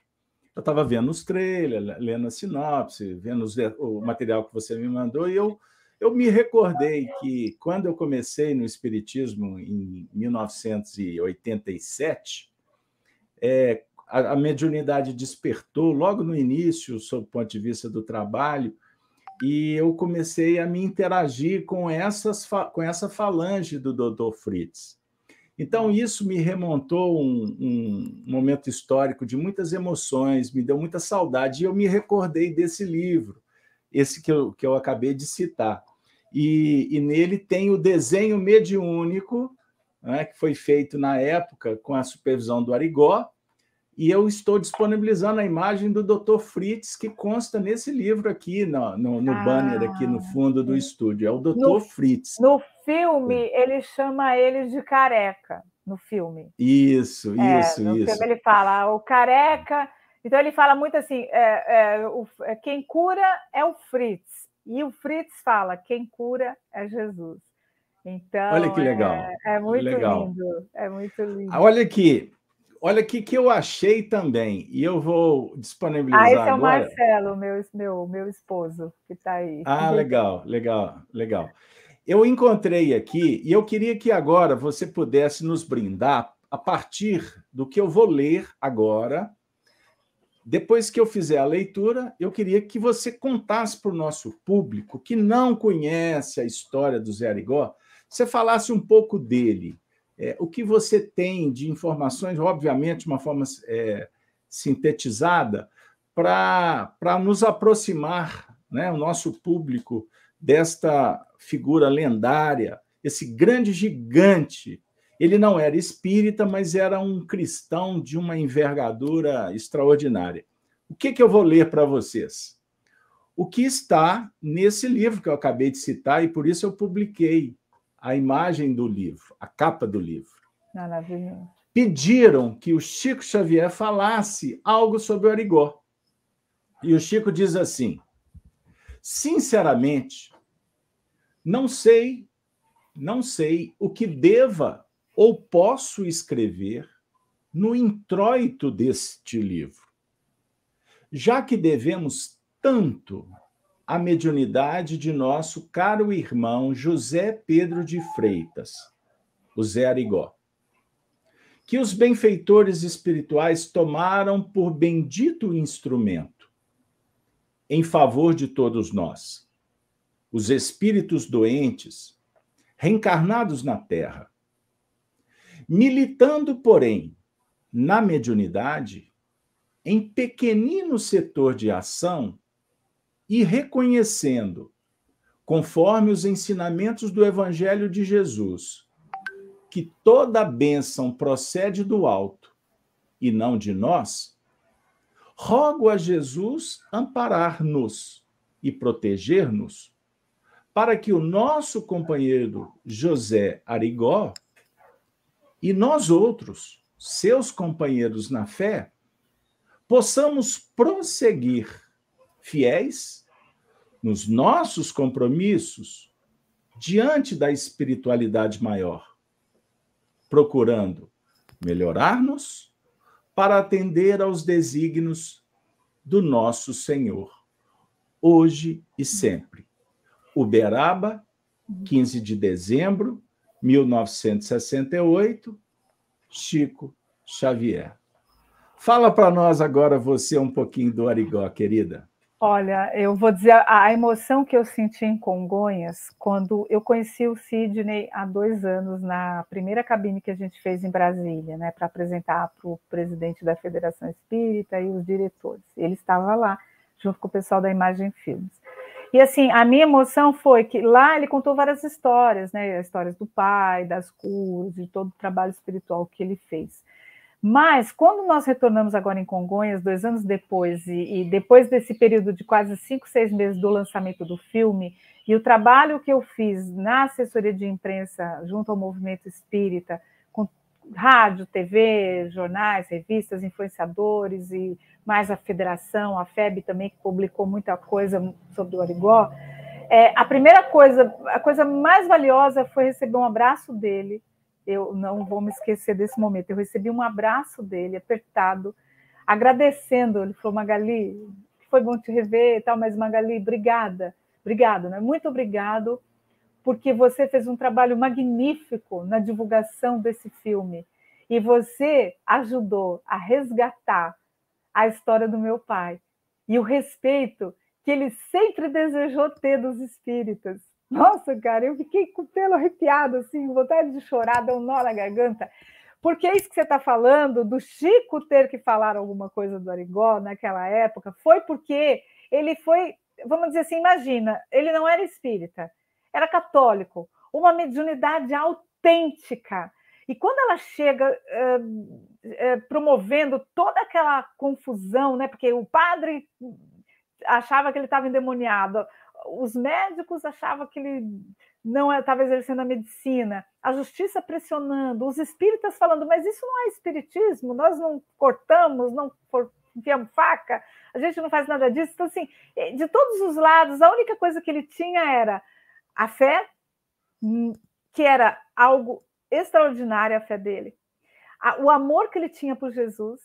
A: eu estava vendo os trailers, lendo a sinopse, vendo os, o material que você me mandou, e eu, eu me recordei que, quando eu comecei no Espiritismo em 1987, é, a, a mediunidade despertou logo no início, sob o ponto de vista do trabalho, e eu comecei a me interagir com, essas, com essa falange do Dr. Fritz. Então, isso me remontou um, um, momento histórico de muitas emoções, me deu muita saudade, e eu me recordei desse livro, esse que eu, que eu acabei de citar. E, e nele tem o desenho mediúnico, né, que foi feito na época com a supervisão do Arigó, e eu estou disponibilizando a imagem do Dr. Fritz, que consta nesse livro aqui, no, no, no ah, banner aqui no fundo do estúdio. É o Dr. No, Fritz.
B: No filme, ele chama ele de careca, no filme.
A: Isso, é, isso,
B: no
A: isso.
B: Filme ele fala, o careca... Então, ele fala muito assim, é, é, o, é, quem cura é o Fritz. E o Fritz fala, quem cura é Jesus. Então,
A: Olha que legal.
B: É, é muito legal. lindo. É muito lindo.
A: Olha aqui, Olha aqui que eu achei também, e eu vou disponibilizar
B: ah, esse
A: agora.
B: é o Marcelo, meu, meu, meu esposo, que está aí.
A: Ah, legal, legal, legal. Eu encontrei aqui, e eu queria que agora você pudesse nos brindar a partir do que eu vou ler agora. Depois que eu fizer a leitura, eu queria que você contasse para o nosso público que não conhece a história do Zé Arigó, você falasse um pouco dele, é, o que você tem de informações, obviamente, de uma forma é, sintetizada, para nos aproximar, né, o nosso público, desta figura lendária, esse grande gigante. Ele não era espírita, mas era um cristão de uma envergadura extraordinária. O que, que eu vou ler para vocês? O que está nesse livro que eu acabei de citar, e por isso eu publiquei a imagem do livro, a capa do livro.
B: Maravilhoso.
A: Pediram que o Chico Xavier falasse algo sobre o Arigó. E o Chico diz assim: sinceramente, não sei, não sei o que deva ou posso escrever no introito deste livro, já que devemos tanto a mediunidade de nosso caro irmão José Pedro de Freitas, o Zé Arigó, que os benfeitores espirituais tomaram por bendito instrumento em favor de todos nós, os espíritos doentes, reencarnados na Terra. Militando, porém, na mediunidade, em pequenino setor de ação, e reconhecendo, conforme os ensinamentos do Evangelho de Jesus, que toda bênção procede do alto e não de nós, rogo a Jesus amparar-nos e proteger-nos, para que o nosso companheiro José Arigó e nós outros, seus companheiros na fé, possamos prosseguir fiéis nos nossos compromissos diante da espiritualidade maior, procurando melhorar-nos para atender aos desígnios do nosso Senhor, hoje e sempre. Uberaba, 15 de dezembro 1968, Chico Xavier. Fala para nós agora você um pouquinho do Arigó, querida.
B: Olha, eu vou dizer a emoção que eu senti em Congonhas quando eu conheci o Sidney há dois anos na primeira cabine que a gente fez em Brasília, né, para apresentar para o presidente da Federação Espírita e os diretores. Ele estava lá junto com o pessoal da Imagem Filmes. E assim, a minha emoção foi que lá ele contou várias histórias, né, histórias do pai, das curas, de todo o trabalho espiritual que ele fez. Mas, quando nós retornamos agora em Congonhas, dois anos depois, e, e, depois desse período de quase cinco, seis meses do lançamento do filme, e o trabalho que eu fiz na assessoria de imprensa junto ao movimento espírita, com, rádio, TV, jornais, revistas, influenciadores e mais a federação, a FEB também que publicou muita coisa sobre o Arigó. É, a primeira coisa, a coisa mais valiosa foi receber um abraço dele. Eu não vou me esquecer desse momento. Eu recebi um abraço dele, apertado, agradecendo. Ele falou: Magali, foi bom te rever e tal, mas Magali, obrigada, obrigado, né? Muito obrigado, porque você fez um trabalho magnífico na divulgação desse filme e você ajudou a resgatar a história do meu pai e o respeito que ele sempre desejou ter dos espíritas. Nossa, cara, eu fiquei com o pelo arrepiado, assim, vontade de chorar, deu um nó na garganta, porque é isso que você está falando, do Chico ter que falar alguma coisa do Arigó naquela época, foi porque ele foi, vamos dizer assim, imagina, ele não era espírita, era católico, uma mediunidade autêntica. E quando ela chega é, é, promovendo toda aquela confusão, né? Porque o padre achava que ele estava endemoniado, os médicos achavam que ele não estava exercendo a medicina, a justiça pressionando, os espíritas falando, mas isso não é espiritismo, nós não cortamos, não enfiamos faca, a gente não faz nada disso. Então, assim, de todos os lados, a única coisa que ele tinha era a fé, hum, que era algo extraordinário, a fé dele, o amor que ele tinha por Jesus,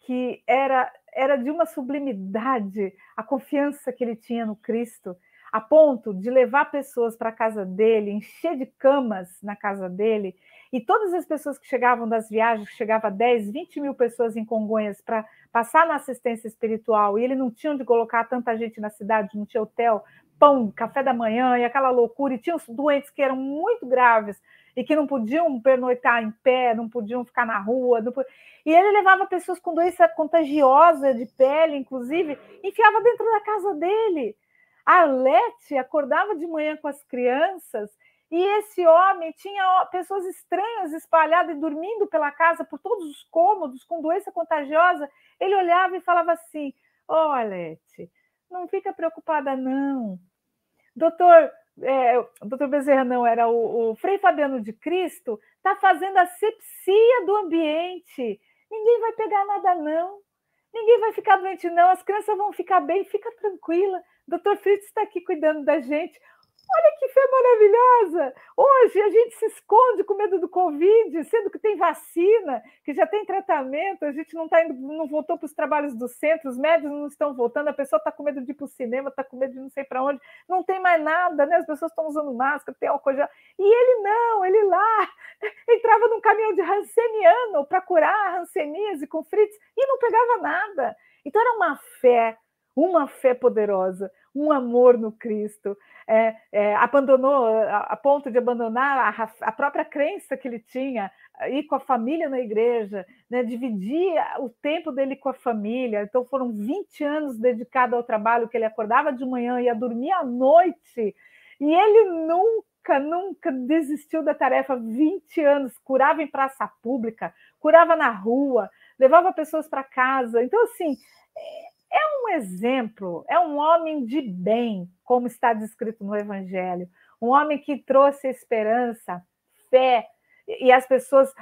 B: que era, era de uma sublimidade, a confiança que ele tinha no Cristo, a ponto de levar pessoas para a casa dele, encher de camas na casa dele, e todas as pessoas que chegavam das viagens, chegava 10, 20 mil pessoas em Congonhas para passar na assistência espiritual, e ele não tinha onde colocar tanta gente na cidade, não tinha hotel, pão, café da manhã e aquela loucura, e tinha os doentes que eram muito graves e que não podiam pernoitar em pé, não podiam ficar na rua. E ele levava pessoas com doença contagiosa de pele, inclusive, enfiava dentro da casa dele. A Arlete acordava de manhã com as crianças e esse homem tinha pessoas estranhas espalhadas e dormindo pela casa por todos os cômodos com doença contagiosa. Ele olhava e falava assim: Ó, oh, não fica preocupada, não. Doutor, é, o doutor Bezerra não, era o, o Frei Fabiano de Cristo, está fazendo a sepsia do ambiente. Ninguém vai pegar nada, não. Ninguém vai ficar doente, não. As crianças vão ficar bem, fica tranquila. Doutor Fritz está aqui cuidando da gente. Olha que fé maravilhosa! Hoje a gente se esconde com medo do Covid, sendo que tem vacina, que já tem tratamento, a gente não tá indo, não voltou para os trabalhos do centro, os médicos não estão voltando, a pessoa está com medo de ir para o cinema, está com medo de não sei para onde, não tem mais nada, né? As pessoas estão usando máscara, tem álcool gel. E ele não, ele lá entrava num caminhão de Hanseniano para curar a Hanseníase com Fritz e não pegava nada. Então era uma fé uma fé poderosa, um amor no Cristo. É, é, abandonou a, a, ponto de abandonar a, a, própria crença que ele tinha, ir com a família na igreja, né, dividir o tempo dele com a família. Então foram 20 anos dedicados ao trabalho, que ele acordava de manhã e ia dormir à noite. E ele nunca, nunca desistiu da tarefa. 20 anos, curava em praça pública, curava na rua, levava pessoas para casa. Então, assim, é um exemplo, é um homem de bem, como está descrito no Evangelho, um homem que trouxe esperança, fé, e as pessoas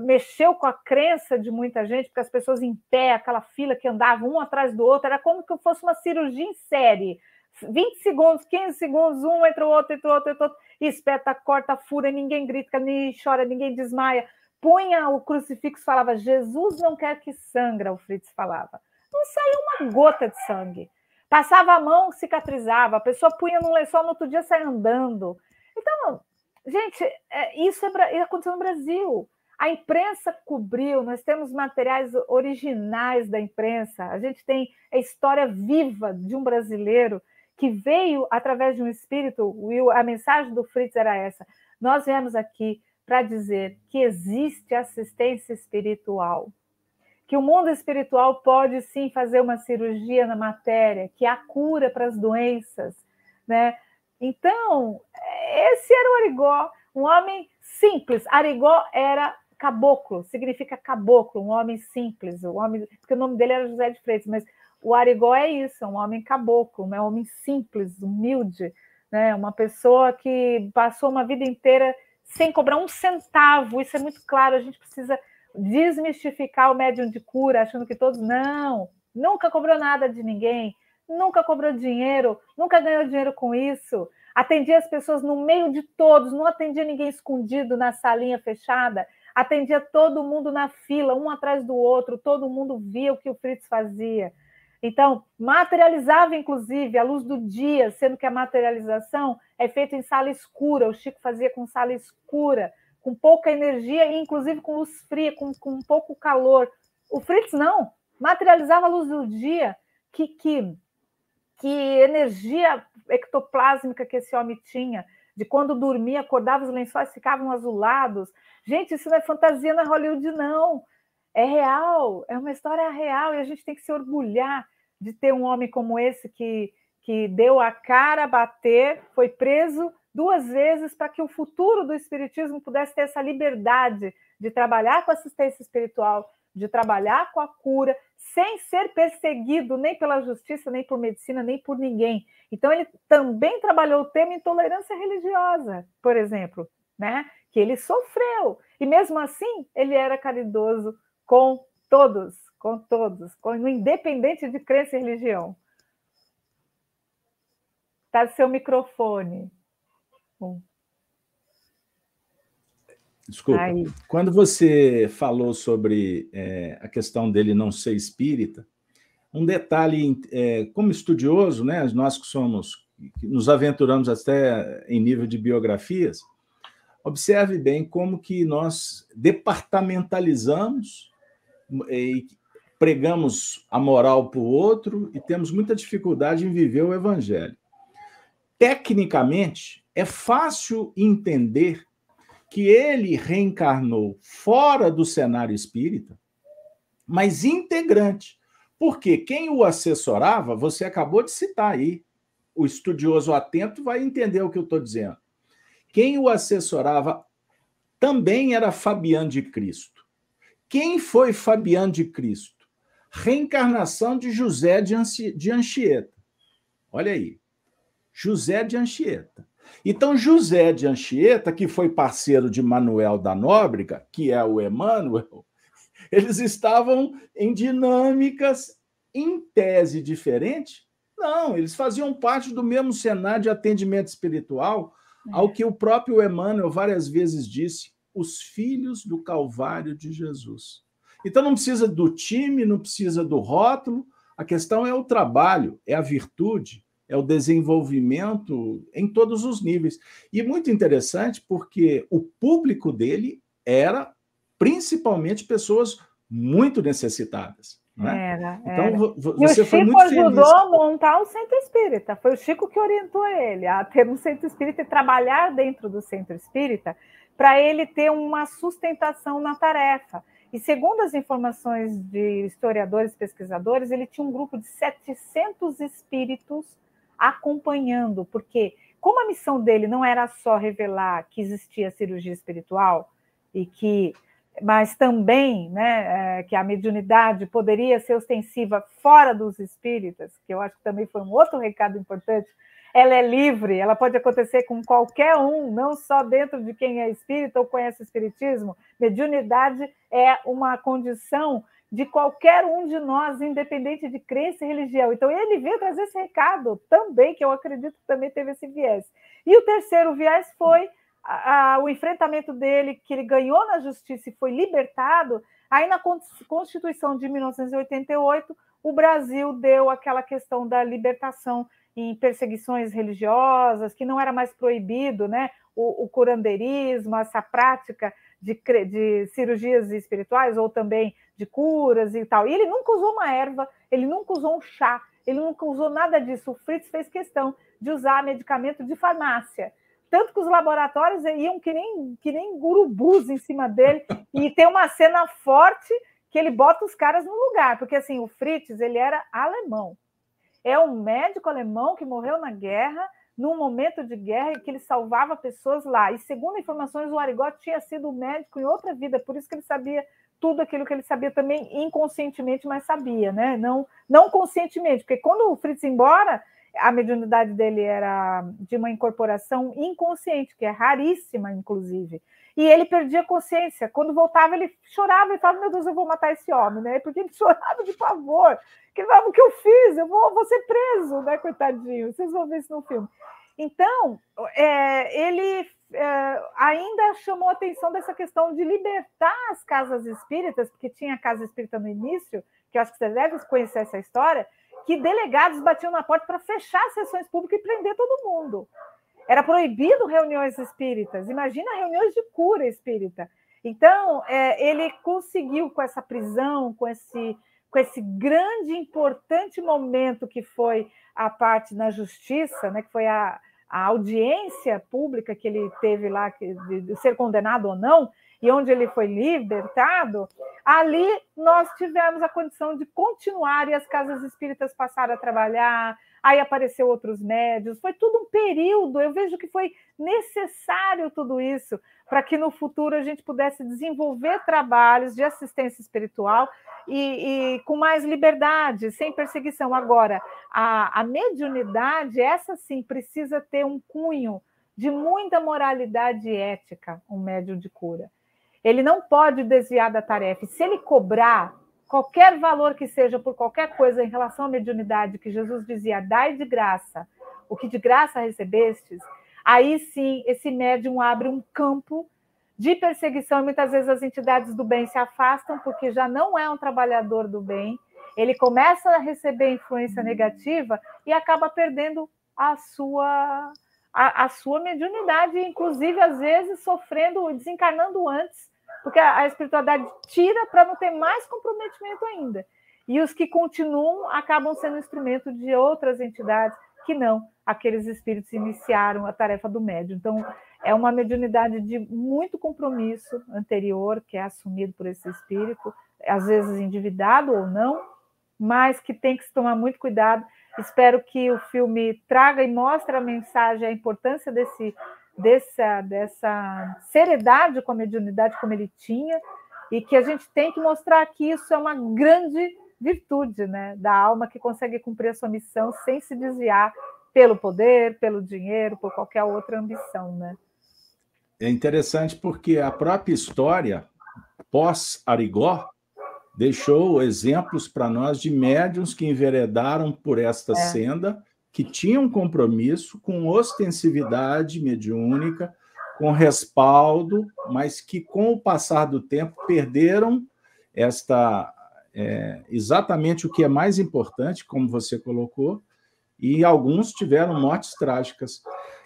B: mexeu com a crença de muita gente, porque as pessoas em pé, aquela fila que andava um atrás do outro, era como que fosse uma cirurgia em série. 20 segundos, 15 segundos, um entre o outro, entre o outro, entre o outro, espeta, corta, fura, ninguém grita, ninguém chora, ninguém desmaia. Punha o crucifixo, falava: Jesus não quer que sangra, o Fritz falava não saiu uma gota de sangue. Passava a mão, cicatrizava, a pessoa punha no lençol, no outro dia saia andando. Então, gente, é, isso é, aconteceu no Brasil. A imprensa cobriu, nós temos materiais originais da imprensa, a gente tem a história viva de um brasileiro que veio através de um espírito, a mensagem do Fritz era essa. Nós viemos aqui para dizer que existe assistência espiritual que o mundo espiritual pode sim fazer uma cirurgia na matéria, que há cura para as doenças, né? Então, esse era o Arigó, um homem simples. Arigó era caboclo, significa caboclo, um homem simples, um homem, porque o nome dele era José de Freitas, mas o Arigó é isso, um homem caboclo, um homem simples, humilde, né? Uma pessoa que passou uma vida inteira sem cobrar um centavo. Isso é muito claro. A gente precisa desmistificar o médium de cura, achando que todos. Não, nunca cobrou nada de ninguém, nunca cobrou dinheiro, nunca ganhou dinheiro com isso. Atendia as pessoas no meio de todos, não atendia ninguém escondido na salinha fechada, atendia todo mundo na fila, um atrás do outro, todo mundo via o que o Fritz fazia. Então, materializava, inclusive, a luz do dia, sendo que a materialização é feita em sala escura. O Chico fazia com sala escura, com pouca energia e, inclusive, com luz fria, com, com pouco calor. O Fritz não, materializava a luz do dia. Que, que, que energia ectoplásmica que esse homem tinha, de quando dormia, acordava, os lençóis ficavam azulados. Gente, isso não é fantasia na é Hollywood, não é real, é uma história real e a gente tem que se orgulhar de ter um homem como esse que, que deu a cara a bater, foi preso duas vezes para que o futuro do espiritismo pudesse ter essa liberdade de trabalhar com assistência espiritual, de trabalhar com a cura, sem ser perseguido nem pela justiça, nem por medicina, nem por ninguém. Então ele também trabalhou o tema intolerância religiosa, por exemplo, né? Que ele sofreu e mesmo assim ele era caridoso com todos, com todos, com, independente de crença e religião. Está seu microfone.
A: Desculpa. Aí. Quando você falou sobre é, a questão dele não ser espírita, um detalhe, é, como estudioso, né, nós que somos, que nos aventuramos até em nível de biografias, observe bem como que nós departamentalizamos e pregamos a moral para o outro e temos muita dificuldade em viver o evangelho. Tecnicamente, é fácil entender que ele reencarnou fora do cenário espírita, mas integrante. Porque quem o assessorava, você acabou de citar aí, o estudioso atento vai entender o que eu estou dizendo. Quem o assessorava também era Fabiano de Cristo. Quem foi Fabiano de Cristo? Reencarnação de José de Anchieta. Olha aí. José de Anchieta. Então, José de Anchieta, que foi parceiro de Manuel da Nóbrega, que é o Emmanuel, eles estavam em dinâmicas em tese diferente? Não, eles faziam parte do mesmo cenário de atendimento espiritual, ao é. que o próprio Emmanuel várias vezes disse: os filhos do Calvário de Jesus. Então não precisa do time, não precisa do rótulo, a questão é o trabalho, é a virtude, é o desenvolvimento em todos os níveis. E muito interessante porque o público dele era principalmente pessoas muito necessitadas. Né?
B: Era, então, era. você e o Chico
A: muito
B: ajudou a montar o centro espírita. Foi o Chico que orientou ele a ter um centro espírita e trabalhar dentro do centro espírita para ele ter uma sustentação na tarefa. E segundo as informações de historiadores e pesquisadores, ele tinha um grupo de 700 espíritos acompanhando, porque como a missão dele não era só revelar que existia cirurgia espiritual e que mas também né, é, que a mediunidade poderia ser ostensiva fora dos espíritas, que eu acho que também foi um outro recado importante ela é livre, ela pode acontecer com qualquer um, não só dentro de quem é espírita ou conhece o espiritismo. Mediunidade é uma condição de qualquer um de nós, independente de crença e religião. Então, ele veio trazer esse recado também, que eu acredito que também teve esse viés. E o terceiro viés foi a, a, o enfrentamento dele, que ele ganhou na justiça e foi libertado. Aí, na Constituição de 1988, o Brasil deu aquela questão da libertação em perseguições religiosas, que não era mais proibido, né? O, o curandeirismo, essa prática de, de, cirurgias espirituais ou também de curas e tal. E ele nunca usou uma erva, ele nunca usou um chá, ele nunca usou nada disso. O Fritz fez questão de usar medicamento de farmácia. Tanto que os laboratórios iam que nem, que nem gurubus em cima dele, e tem uma cena forte que ele bota os caras no lugar, porque assim, o Fritz ele era alemão. É um médico alemão que morreu na guerra, num momento de guerra, que ele salvava pessoas lá. E segundo informações, o Arigot tinha sido médico em outra vida, por isso que ele sabia tudo aquilo que ele sabia também inconscientemente, mas sabia, né? Não, não conscientemente, porque quando o Fritz ia embora, a mediunidade dele era de uma incorporação inconsciente, que é raríssima, inclusive. E ele perdia consciência. Quando voltava, ele chorava e falava: Meu Deus, eu vou matar esse homem, né? Porque ele chorava de pavor. Que O que eu fiz? Eu vou, vou ser preso, né? Coitadinho. Vocês vão ver isso no filme. Então, é, ele é, ainda chamou a atenção dessa questão de libertar as casas espíritas, porque tinha casa espírita no início, que eu acho que você deve conhecer essa história, que delegados batiam na porta para fechar as sessões públicas e prender todo mundo. Era proibido reuniões espíritas. Imagina reuniões de cura espírita. Então, é, ele conseguiu, com essa prisão, com esse, com esse grande, importante momento que foi a parte na justiça, né, que foi a, a audiência pública que ele teve lá, de, de ser condenado ou não, e onde ele foi libertado, ali nós tivemos a condição de continuar e as casas espíritas passaram a trabalhar, aí apareceu outros médios, foi tudo um período, eu vejo que foi necessário tudo isso para que no futuro a gente pudesse desenvolver trabalhos de assistência espiritual e, e com mais liberdade, sem perseguição. Agora, a, a mediunidade, essa sim, precisa ter um cunho de muita moralidade ética, um médium de cura. Ele não pode desviar da tarefa. Se ele cobrar qualquer valor que seja por qualquer coisa em relação à mediunidade, que Jesus dizia, dai de graça o que de graça recebestes, aí sim esse médium abre um campo de perseguição. Muitas vezes as entidades do bem se afastam porque já não é um trabalhador do bem, ele começa a receber influência negativa e acaba perdendo a sua a, a sua mediunidade, inclusive às vezes sofrendo, desencarnando antes porque a, espiritualidade tira para não ter mais comprometimento ainda. E os que continuam acabam sendo instrumento de outras entidades que não aqueles espíritos iniciaram a tarefa do médium. Então, é uma mediunidade de muito compromisso anterior, que é assumido por esse espírito, às vezes endividado ou não, mas que tem que se tomar muito cuidado. Espero que o filme traga e mostre a mensagem, a importância desse dessa, dessa seriedade com a mediunidade como ele tinha, e que a gente tem que mostrar que isso é uma grande virtude né, da alma que consegue cumprir a sua missão sem se desviar pelo poder, pelo dinheiro, por qualquer outra ambição. Né?
A: É interessante porque a própria história pós-Arigó deixou exemplos para nós de médiums que enveredaram por esta é. senda que tinham compromisso com ostensividade mediúnica, com respaldo, mas que com o passar do tempo perderam esta é, exatamente o que é mais importante, como você colocou, e alguns tiveram mortes trágicas.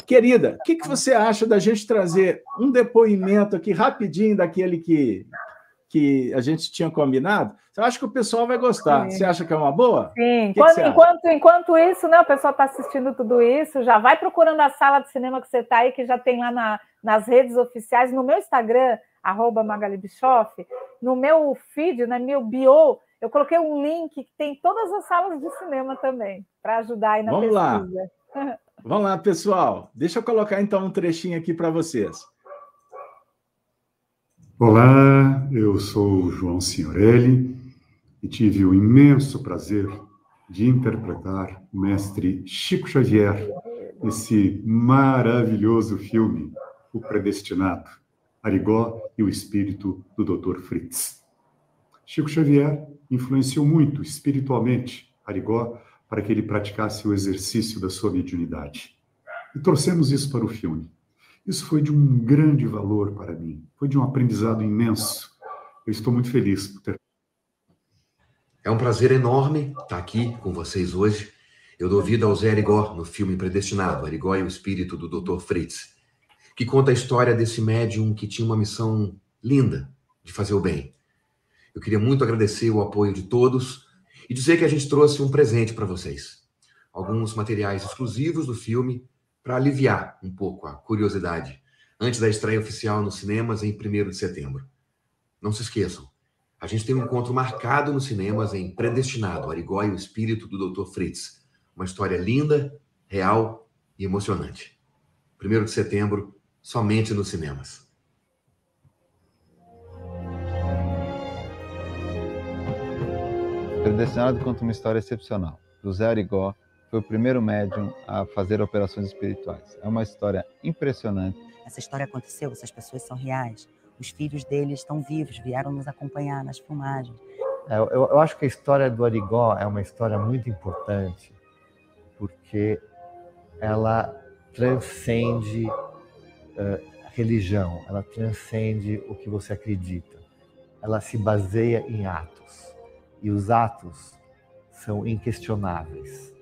A: Querida, o que, que você acha da gente trazer um depoimento aqui rapidinho daquele que, que a gente tinha combinado, eu acho que o pessoal vai gostar. Sim. Você acha que é uma boa?
B: Sim. Enquanto, enquanto, enquanto, isso, né, o pessoal está assistindo tudo isso, já vai procurando a sala de cinema que você está aí, que já tem lá na, nas redes oficiais, no meu Instagram, arroba Magali Bischoff, no meu feed, na meu bio, eu coloquei um link que tem todas as salas de cinema também, para ajudar aí na
A: Vamos pesquisa. Lá. Vamos lá, pessoal. Deixa eu colocar então um trechinho aqui para vocês.
L: Olá, eu sou João Signorelli e tive o imenso prazer de interpretar o mestre Chico Xavier nesse maravilhoso filme, O Predestinado, Arigó e o Espírito do Dr. Fritz. Chico Xavier influenciou muito espiritualmente Arigó para que ele praticasse o exercício da sua mediunidade. E trouxemos isso para o filme. Isso foi de um grande valor para mim, foi de um aprendizado imenso. Eu estou muito feliz por ter.
M: É um prazer enorme estar aqui com vocês hoje. Eu dou vida ao Zé Arigó no filme Predestinado, Arigó e o Espírito do Dr. Fritz, que conta a história desse médium que tinha uma missão linda de fazer o bem. Eu queria muito agradecer o apoio de todos e dizer que a gente trouxe um presente para vocês. Alguns materiais exclusivos do filme para aliviar um pouco a curiosidade antes da estreia oficial nos cinemas em 1 de setembro. Não se esqueçam, a gente tem um encontro marcado nos cinemas em Predestinado, Arigó e o Espírito do Dr. Fritz. Uma história linda, real e emocionante. 1 de setembro, somente nos cinemas.
N: Predestinado conta uma história excepcional. Do Zé Arigó, foi o primeiro médium a fazer operações espirituais. É uma história impressionante.
O: Essa história aconteceu, essas pessoas são reais. Os filhos deles estão vivos, vieram nos acompanhar nas filmagens.
P: É, eu, eu acho que a história do Arigó é uma história muito importante, porque ela transcende uh, religião, ela transcende o que você acredita. Ela se baseia em atos. E os atos são inquestionáveis.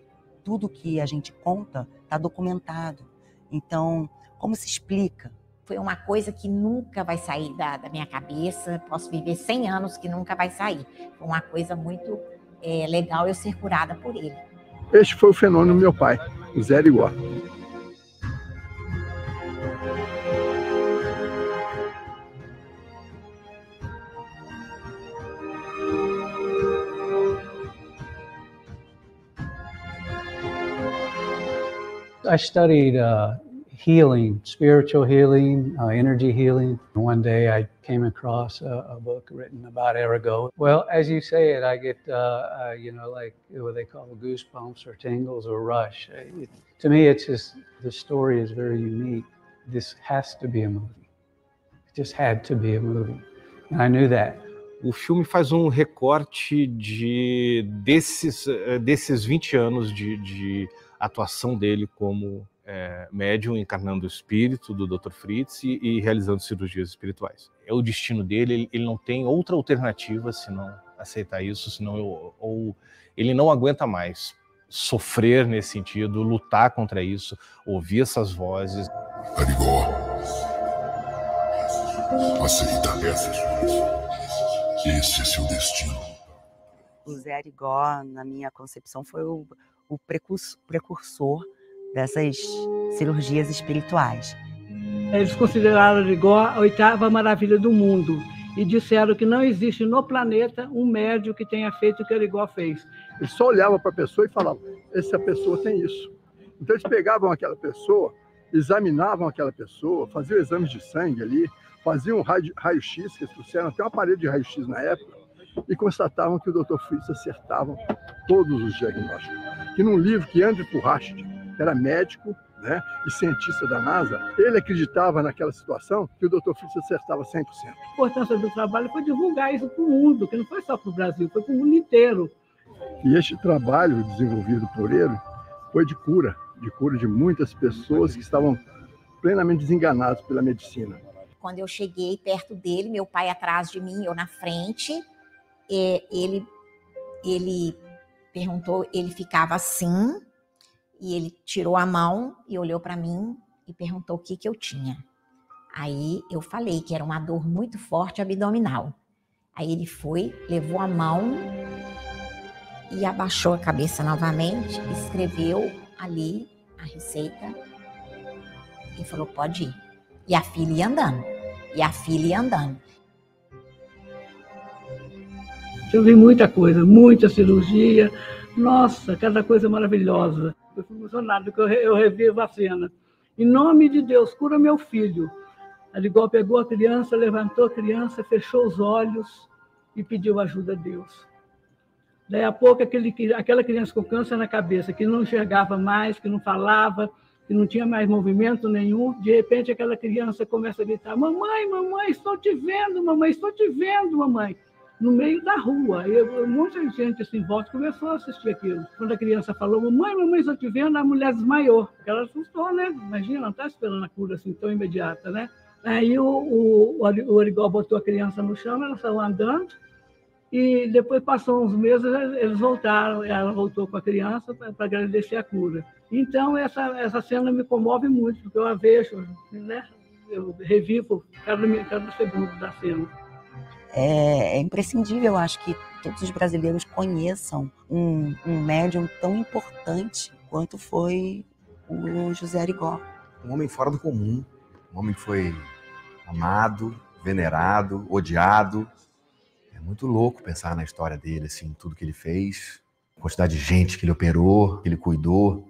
O: Tudo que a gente conta está documentado. Então, como se explica?
Q: Foi uma coisa que nunca vai sair da, da minha cabeça. Posso viver 100 anos que nunca vai sair. Foi uma coisa muito é, legal eu ser curada por ele.
R: Este foi o fenômeno do meu pai, o Zé Igor.
S: I studied uh, healing, spiritual healing, uh, energy healing. One day I came across a, a, book written about Arago. Well, as you say it, I get, uh, uh you know, like what they call goosebumps or tingles or rush. It, to me, it's just, the story is very unique. This has to be a movie. It just had to be a movie. And I knew that.
T: O filme faz um recorte de desses, desses 20 anos de, de atuação dele como é, médium encarnando o espírito do Dr. Fritz e, e, realizando cirurgias espirituais. É o destino dele, ele, ele, não tem outra alternativa senão aceitar isso, senão eu, ou ele não aguenta mais sofrer nesse sentido, lutar contra isso, ouvir essas vozes.
I: Arigó, aceita essas Esse é seu destino.
O: O Zé Arigó, na minha concepção, foi o o precursor dessas cirurgias espirituais.
U: Eles consideraram Rigó a oitava maravilha do mundo e disseram que não existe no planeta um médium que tenha feito o que Rigó fez.
R: Eles só olhavam para a pessoa e falavam: essa pessoa tem isso. Então eles pegavam aquela pessoa, examinavam aquela pessoa, faziam exames de sangue ali, faziam raio-x, que eles trouxeram até uma parede de raio-x na época, e constatavam que o Dr. Fritz acertava todos os diagnósticos. Que num livro que Andrew Purrast, que era médico né, e cientista da NASA, ele acreditava naquela situação que o Dr. Fritz acertava 100%.
U: A importância do trabalho foi divulgar isso para o mundo, que não foi só para o Brasil, foi para o mundo inteiro.
R: E este trabalho desenvolvido por ele foi de cura, de cura de muitas pessoas que estavam plenamente desenganadas pela medicina.
Q: Quando eu cheguei perto dele, meu pai atrás de mim, eu na frente, ele, ele perguntou, ele ficava assim, e ele tirou a mão e olhou para mim e perguntou o que, que eu tinha. Aí eu falei que era uma dor muito forte abdominal. Aí ele foi, levou a mão e abaixou a cabeça novamente, escreveu ali a receita e falou: pode ir. E a filha ia andando. E a filha ia andando.
U: Eu vi muita coisa, muita cirurgia. Nossa, cada coisa maravilhosa. Eu fui emocionado que eu revivo a cena. Em nome de Deus, cura meu filho. A Ligol pegou a criança, levantou a criança, fechou os olhos e pediu ajuda a Deus. Daí a pouco, aquele, aquela criança com câncer na cabeça, que não enxergava mais, que não falava, que não tinha mais movimento nenhum, de repente aquela criança começa a gritar: Mamãe, mamãe, estou te vendo, mamãe, estou te vendo, mamãe no meio da rua. E muita gente assim, em volta começou a assistir aquilo. Quando a criança falou, mamãe, mamãe, estou te vendo, a mulher desmaiou. Ela assustou, né? Imagina, não está esperando a cura assim tão imediata, né? Aí o, o, o Origol botou a criança no chão, ela saiu andando, e depois passou uns meses, eles voltaram, ela voltou com a criança para agradecer a cura. Então, essa, essa cena me comove muito, porque eu a vejo, né? Eu revivo cada, cada segundo da cena
O: é, é imprescindível, acho, que todos os brasileiros conheçam um, um médium tão importante quanto foi o José Arigó.
M: Um homem fora do comum, um homem que foi amado, venerado, odiado. É muito louco pensar na história dele, assim, tudo que ele fez, a quantidade de gente que ele operou, que ele cuidou.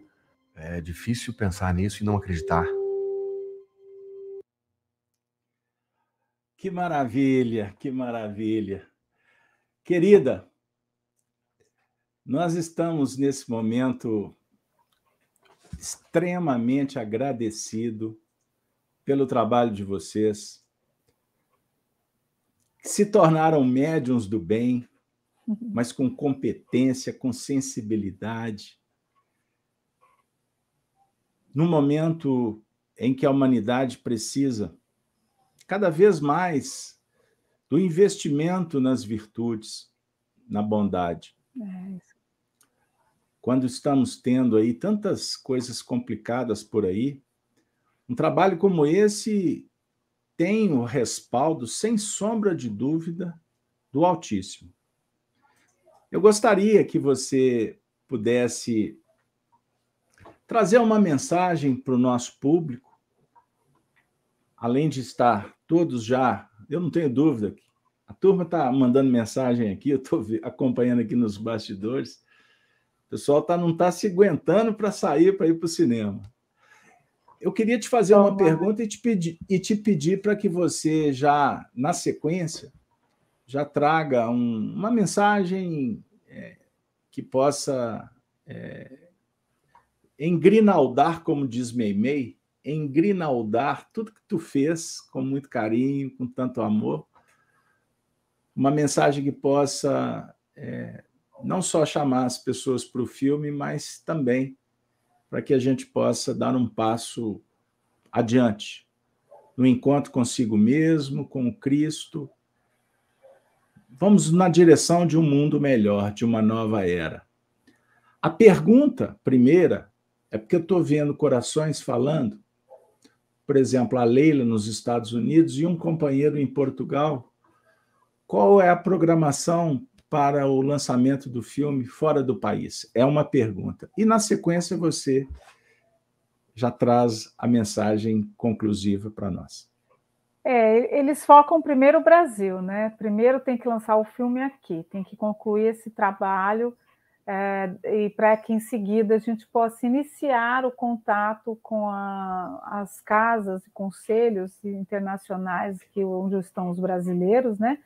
M: É difícil pensar nisso e não acreditar.
A: Que maravilha, que maravilha. Querida, nós estamos nesse momento extremamente agradecido pelo trabalho de vocês. Se tornaram médiums do bem, mas com competência, com sensibilidade. No momento em que a humanidade precisa cada vez mais do investimento nas virtudes, na bondade. É Quando estamos tendo aí tantas coisas complicadas por aí, um trabalho como esse tem o respaldo, sem sombra de dúvida, do Altíssimo. Eu gostaria que você pudesse trazer uma mensagem para o nosso público, além de estar todos já, eu não tenho dúvida, a turma está mandando mensagem aqui, eu estou acompanhando aqui nos bastidores. O pessoal tá, não está se aguentando para sair para ir para o cinema. Eu queria te fazer uma pergunta e te pedir, e te pedir para que você já, na sequência, já traga um, uma mensagem é, que possa é, engrinaldar, como diz Meimei, engrinaldar tudo que tu fez com muito carinho, com tanto amor, uma mensagem que possa é, não só chamar as pessoas para o filme, mas também para que a gente possa dar um passo adiante no encontro consigo mesmo, com o Cristo. Vamos na direção de um mundo melhor, de uma nova era. A pergunta primeira é porque eu estou vendo corações falando, por exemplo, a Leila nos Estados Unidos e um companheiro em Portugal qual é a programação para o lançamento do filme fora do país? É uma pergunta. E na sequência você já traz a mensagem conclusiva para nós.
B: É, eles focam primeiro o Brasil, né? Primeiro tem que lançar o filme aqui, tem que concluir esse trabalho é, e para que em seguida a gente possa iniciar o contato com a, as casas e conselhos internacionais que onde estão os brasileiros, né?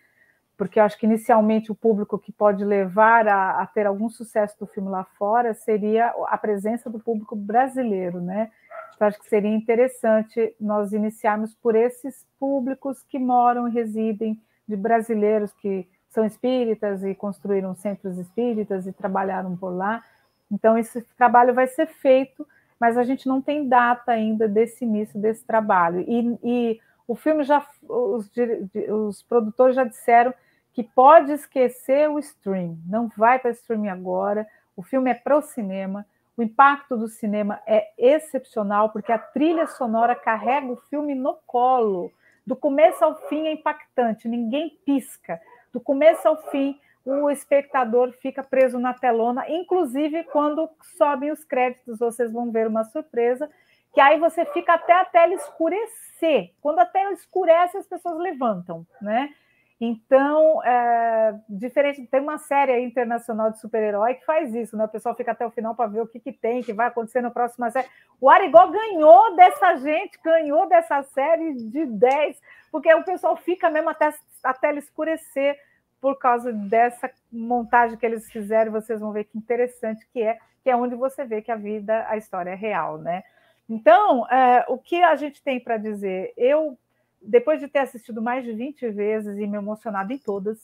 B: porque eu acho que inicialmente o público que pode levar a, a, ter algum sucesso do filme lá fora seria a presença do público brasileiro, né? Então, acho que seria interessante nós iniciarmos por esses públicos que moram e residem, de brasileiros que são espíritas e construíram centros espíritas e trabalharam por lá. Então, esse trabalho vai ser feito, mas a gente não tem data ainda desse início desse trabalho. E, e o filme já, os, os produtores já disseram que pode esquecer o stream, não vai para streaming agora. O filme é para o cinema. O impacto do cinema é excepcional, porque a trilha sonora carrega o filme no colo. Do começo ao fim é impactante, ninguém pisca. Do começo ao fim, o espectador fica preso na telona, inclusive quando sobem os créditos, vocês vão ver uma surpresa, que aí você fica até a tela escurecer. Quando a tela escurece, as pessoas levantam, né? Então, é, diferente, tem uma série internacional de super-herói que faz isso, né? O pessoal fica até o final para ver o que, que tem, que vai acontecer na próxima série. O Arigó ganhou dessa gente, ganhou dessa série de 10, porque o pessoal fica mesmo até a tela escurecer por causa dessa montagem que eles fizeram. Vocês vão ver que interessante que é, que é onde você vê que a vida, a história é real, né? Então, é, o que a gente tem para dizer? Eu depois de ter assistido mais de 20 vezes e me emocionado em todas,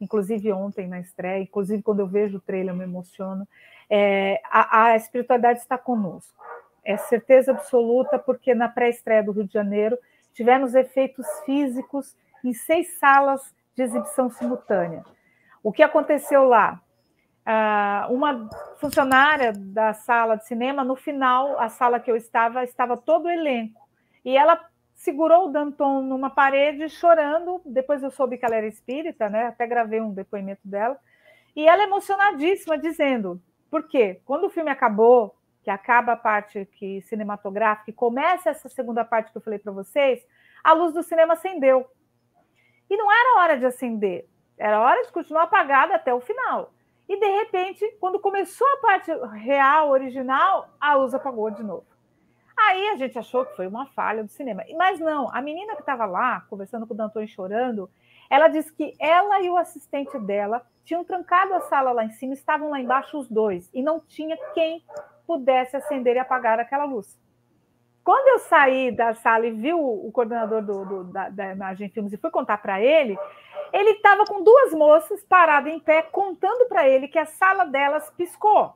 B: inclusive ontem na estreia, inclusive quando eu vejo o trailer eu me emociono, é, a, a, espiritualidade está conosco. É certeza absoluta, porque na pré-estreia do Rio de Janeiro tivemos efeitos físicos em seis salas de exibição simultânea. O que aconteceu lá? Ah, uma funcionária da sala de cinema, no final, a sala que eu estava, estava todo o elenco. E ela segurou o Danton numa parede chorando. Depois eu soube que ela era espírita, né? Até gravei um depoimento dela. E ela emocionadíssima dizendo: por quê? Quando o filme acabou, que acaba a parte que cinematográfica e começa essa segunda parte que eu falei para vocês, a luz do cinema acendeu. E não era hora de acender, era hora de continuar apagada até o final. E de repente, quando começou a parte real, original, a luz apagou de novo. Aí a gente achou que foi uma falha do cinema. Mas não, a menina que estava lá, conversando com o Danton chorando, ela disse que ela e o assistente dela tinham trancado a sala lá em cima, estavam lá embaixo os dois, e não tinha quem pudesse acender e apagar aquela luz. Quando eu saí da sala e vi o, o coordenador do, do, da, da Imagem Filmes e fui contar para ele, ele estava com duas moças paradas em pé, contando para ele que a sala delas piscou.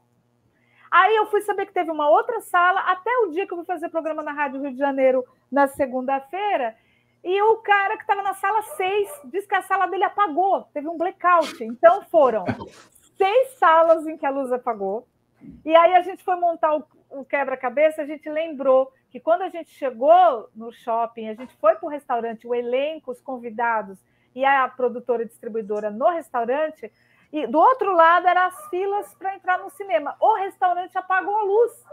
B: Aí eu fui saber que teve uma outra sala, até o dia que eu fui fazer programa na Rádio Rio de Janeiro, na segunda-feira, e o cara que estava na sala 6 disse que a sala dele apagou, teve um blackout. Então foram seis salas em que a luz apagou. E aí a gente foi montar o, o quebra-cabeça, a gente lembrou que quando a gente chegou no shopping, a gente foi para o restaurante, o elenco, os convidados e a produtora distribuidora no restaurante, e do outro lado eram as filas para entrar no cinema. O restaurante apagou a luz.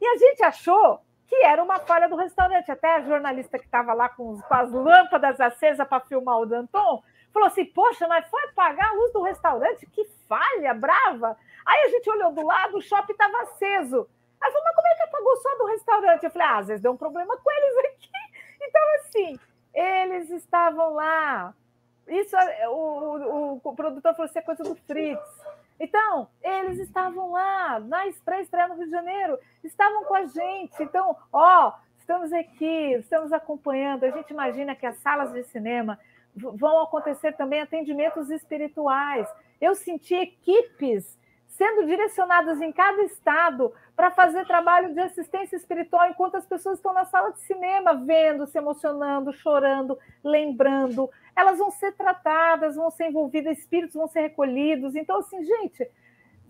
B: E a gente achou que era uma falha do restaurante. Até a jornalista que estava lá com, com, as lâmpadas acesas para filmar o Danton falou assim: Poxa, mas foi apagar a luz do restaurante? Que falha, brava. Aí a gente olhou do lado, o shopping estava aceso. Aí falou: Mas como é que apagou só do restaurante? Eu falei: Ah, às vezes deu um problema com eles aqui. Então, assim, eles estavam lá. Isso, o, o, o produtor falou: Isso é coisa do Fritz. Então, eles estavam lá, na pré-estreia no Rio de Janeiro, estavam com a gente. Então, ó, estamos aqui, estamos acompanhando. A gente imagina que as salas de cinema vão acontecer também atendimentos espirituais. Eu senti equipes sendo direcionadas em cada estado para fazer trabalho de assistência espiritual enquanto as pessoas estão na sala de cinema, vendo, se emocionando, chorando, lembrando. Elas vão ser tratadas, vão ser envolvidas, espíritos vão ser recolhidos. Então, assim, gente,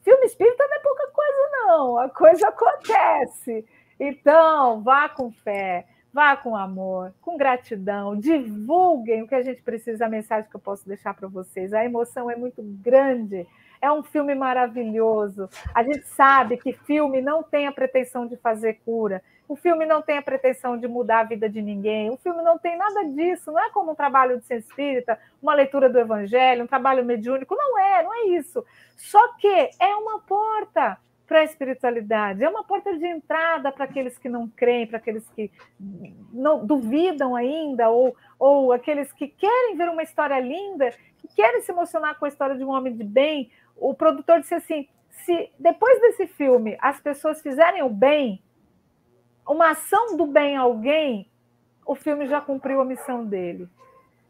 B: filme espírita não é pouca coisa, não. A coisa acontece. Então, vá com fé, vá com amor, com gratidão, divulguem o que a gente precisa, a mensagem que eu posso deixar para vocês. A emoção é muito grande é um filme maravilhoso. A gente sabe que filme não tem a pretensão de fazer cura. O filme não tem a pretensão de mudar a vida de ninguém. O filme não tem nada disso. Não é como um trabalho de ciência espírita, uma leitura do evangelho, um trabalho mediúnico. Não é, não é isso. Só que é uma porta para a espiritualidade, é uma porta de entrada para aqueles que não creem, para aqueles que não duvidam ainda, ou, ou aqueles que querem ver uma história linda, que querem se emocionar com a história de um homem de bem, o produtor disse assim: se depois desse filme as pessoas fizerem o bem, uma ação do bem a alguém, o filme já cumpriu a missão dele.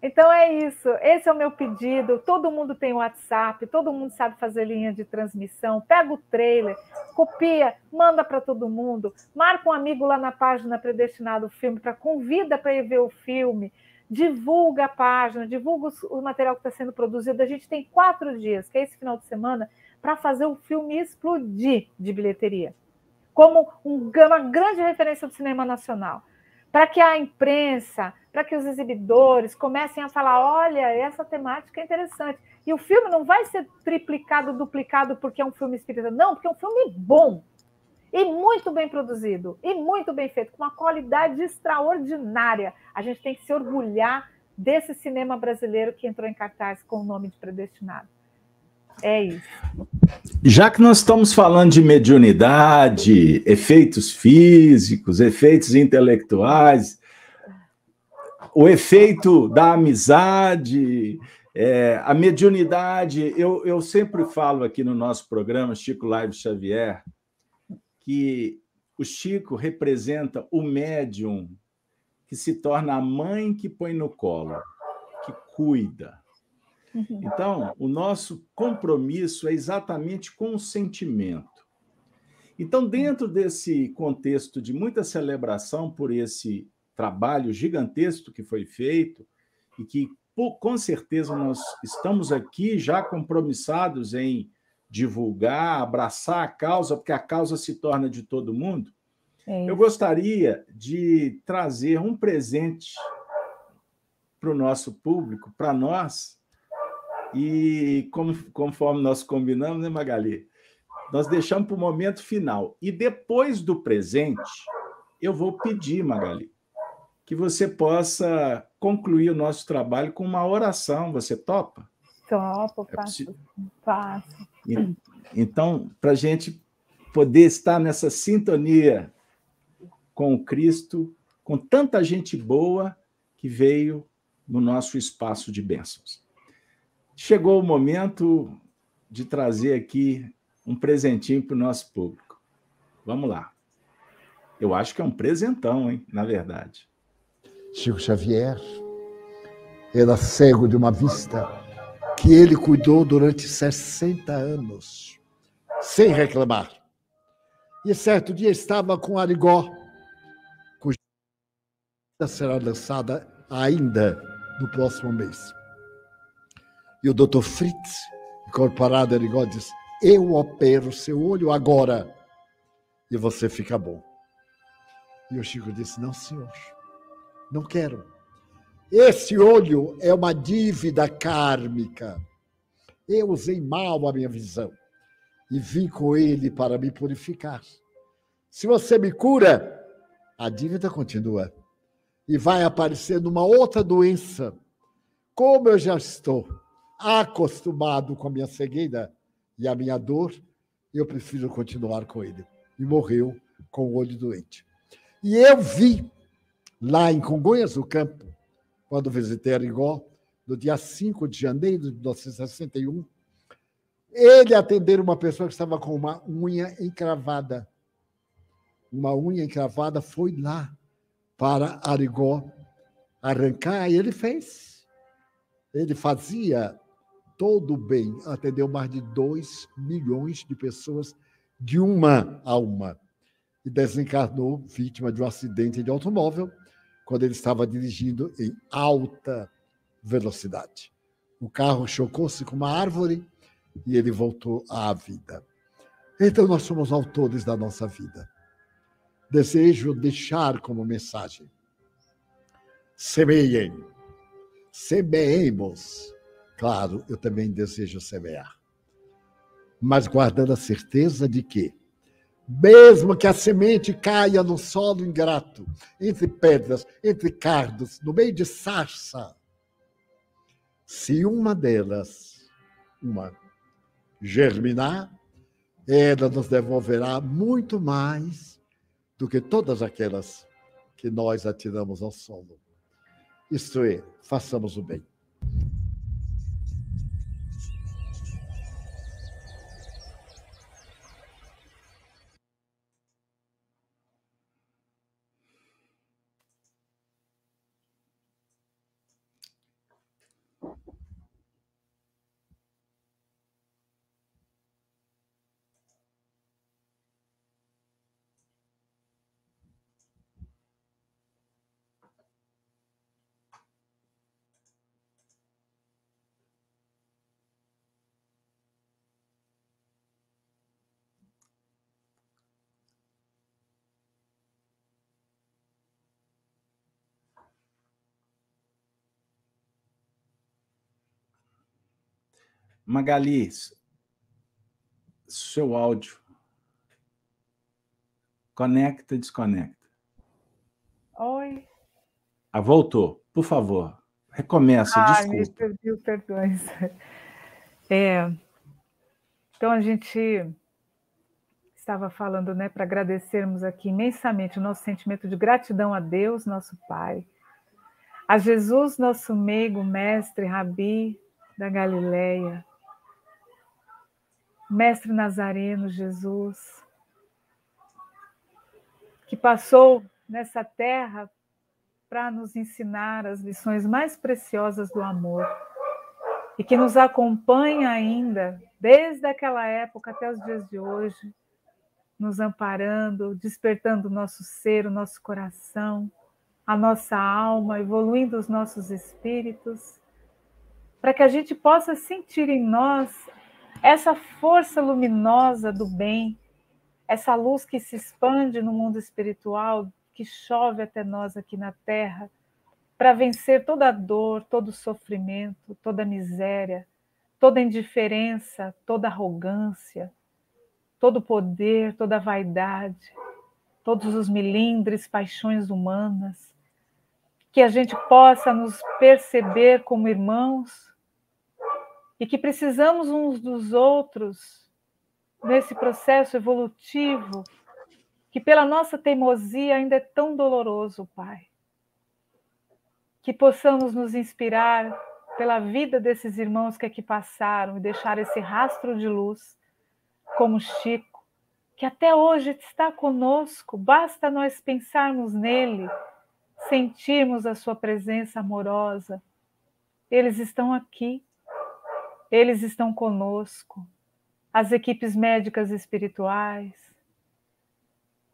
B: Então é isso, esse é o meu pedido. Todo mundo tem WhatsApp, todo mundo sabe fazer linha de transmissão. Pega o trailer, copia, manda para todo mundo, marca um amigo lá na página Predestinado Filme para convida para ir ver o filme divulga a página, divulga o material que está sendo produzido. A gente tem quatro dias, que é esse final de semana, para fazer o filme explodir de bilheteria, como um, uma grande referência do cinema nacional. Para que a imprensa, para que os exibidores comecem a falar: olha, essa temática é interessante. E o filme não vai ser triplicado, duplicado porque é um filme espírita, não, porque é um filme bom. E muito bem produzido, e muito bem feito, com uma qualidade extraordinária. A gente tem que se orgulhar desse cinema brasileiro que entrou em cartaz com o nome de Predestinado. É isso.
A: Já que nós estamos falando de mediunidade, efeitos físicos, efeitos intelectuais, o efeito da amizade, é, a mediunidade, eu, eu sempre falo aqui no nosso programa, Chico Live Xavier, que o Chico representa o médium que se torna a mãe que põe no colo, que cuida. Uhum. Então, o nosso compromisso é exatamente com o sentimento. Então, dentro desse contexto de muita celebração por esse trabalho gigantesco que foi feito e que com certeza nós estamos aqui já compromissados em divulgar, abraçar a causa, porque a causa se torna de todo mundo. É eu gostaria de trazer um presente para o nosso público, para nós, e como, conforme nós combinamos, né, Magali? Nós deixamos para o momento final. E depois do presente, eu vou pedir, Magali, que você possa concluir o nosso trabalho com uma oração. Você topa?
B: Topo, é faço. faço.
A: Então, para a gente poder estar nessa sintonia com Cristo, com tanta gente boa que veio no nosso espaço de bênçãos. Chegou o momento de trazer aqui um presentinho para o nosso público. Vamos lá. Eu acho que é um presentão, hein? Na verdade.
I: Chico Xavier era cego de uma vista que ele cuidou durante 60 anos, sem reclamar. E certo dia estava com Arigó, cuja será lançada ainda no próximo mês. E o doutor Fritz, incorporado Arigó, diz: Eu opero seu olho agora e você fica bom. E o Chico disse: Não, senhor, não quero. Esse olho é uma dívida kármica. Eu usei mal a minha visão e vim com ele para me purificar. Se você me cura, a dívida continua e vai aparecer numa outra doença. Como eu já estou acostumado com a minha cegueira e a minha dor, eu prefiro continuar com ele. E morreu com o olho doente. E eu vi lá em Congonhas do Campo, quando visitei Arigó, no dia 5 de janeiro de 1961, ele atender uma pessoa que estava com uma unha encravada. Uma unha encravada foi lá para Arigó arrancar, e ele fez. Ele fazia todo o bem, atendeu mais de 2 milhões de pessoas de uma a uma. E desencarnou vítima de um acidente de automóvel quando ele estava dirigindo em alta velocidade. O carro chocou-se com uma árvore e ele voltou à vida. Então, nós somos autores da nossa vida. Desejo deixar como mensagem: semeiem, semeemos. Claro, eu também desejo semear, mas guardando a certeza de que, mesmo que a semente caia no solo ingrato, entre pedras, entre cardos, no meio de sarça, se uma delas, uma germinar, ela nos devolverá muito mais do que todas aquelas que nós atiramos ao solo. Isto é, façamos o bem.
A: Magali, seu áudio. Conecta desconecta.
B: Oi.
A: Ah, voltou. Por favor, recomeça,
B: ah,
A: desculpa.
B: me pediu perdões. É, então, a gente estava falando, né, para agradecermos aqui imensamente o nosso sentimento de gratidão a Deus, nosso Pai, a Jesus, nosso meigo, mestre, rabi da Galileia, Mestre Nazareno Jesus, que passou nessa terra para nos ensinar as lições mais preciosas do amor e que nos acompanha ainda desde aquela época até os dias de hoje, nos amparando, despertando o nosso ser, o nosso coração, a nossa alma, evoluindo os nossos espíritos, para que a gente possa sentir em nós essa força luminosa do bem, essa luz que se expande no mundo espiritual, que chove até nós aqui na Terra, para vencer toda dor, todo sofrimento, toda miséria, toda indiferença, toda arrogância, todo poder, toda vaidade, todos os milindres, paixões humanas, que a gente possa nos perceber como irmãos e que precisamos uns dos outros nesse processo evolutivo que pela nossa teimosia ainda é tão doloroso, Pai. Que possamos nos inspirar pela vida desses irmãos que aqui passaram e deixar esse rastro de luz, como Chico, que até hoje está conosco, basta nós pensarmos nele, sentirmos a sua presença amorosa. Eles estão aqui, eles estão conosco, as equipes médicas espirituais,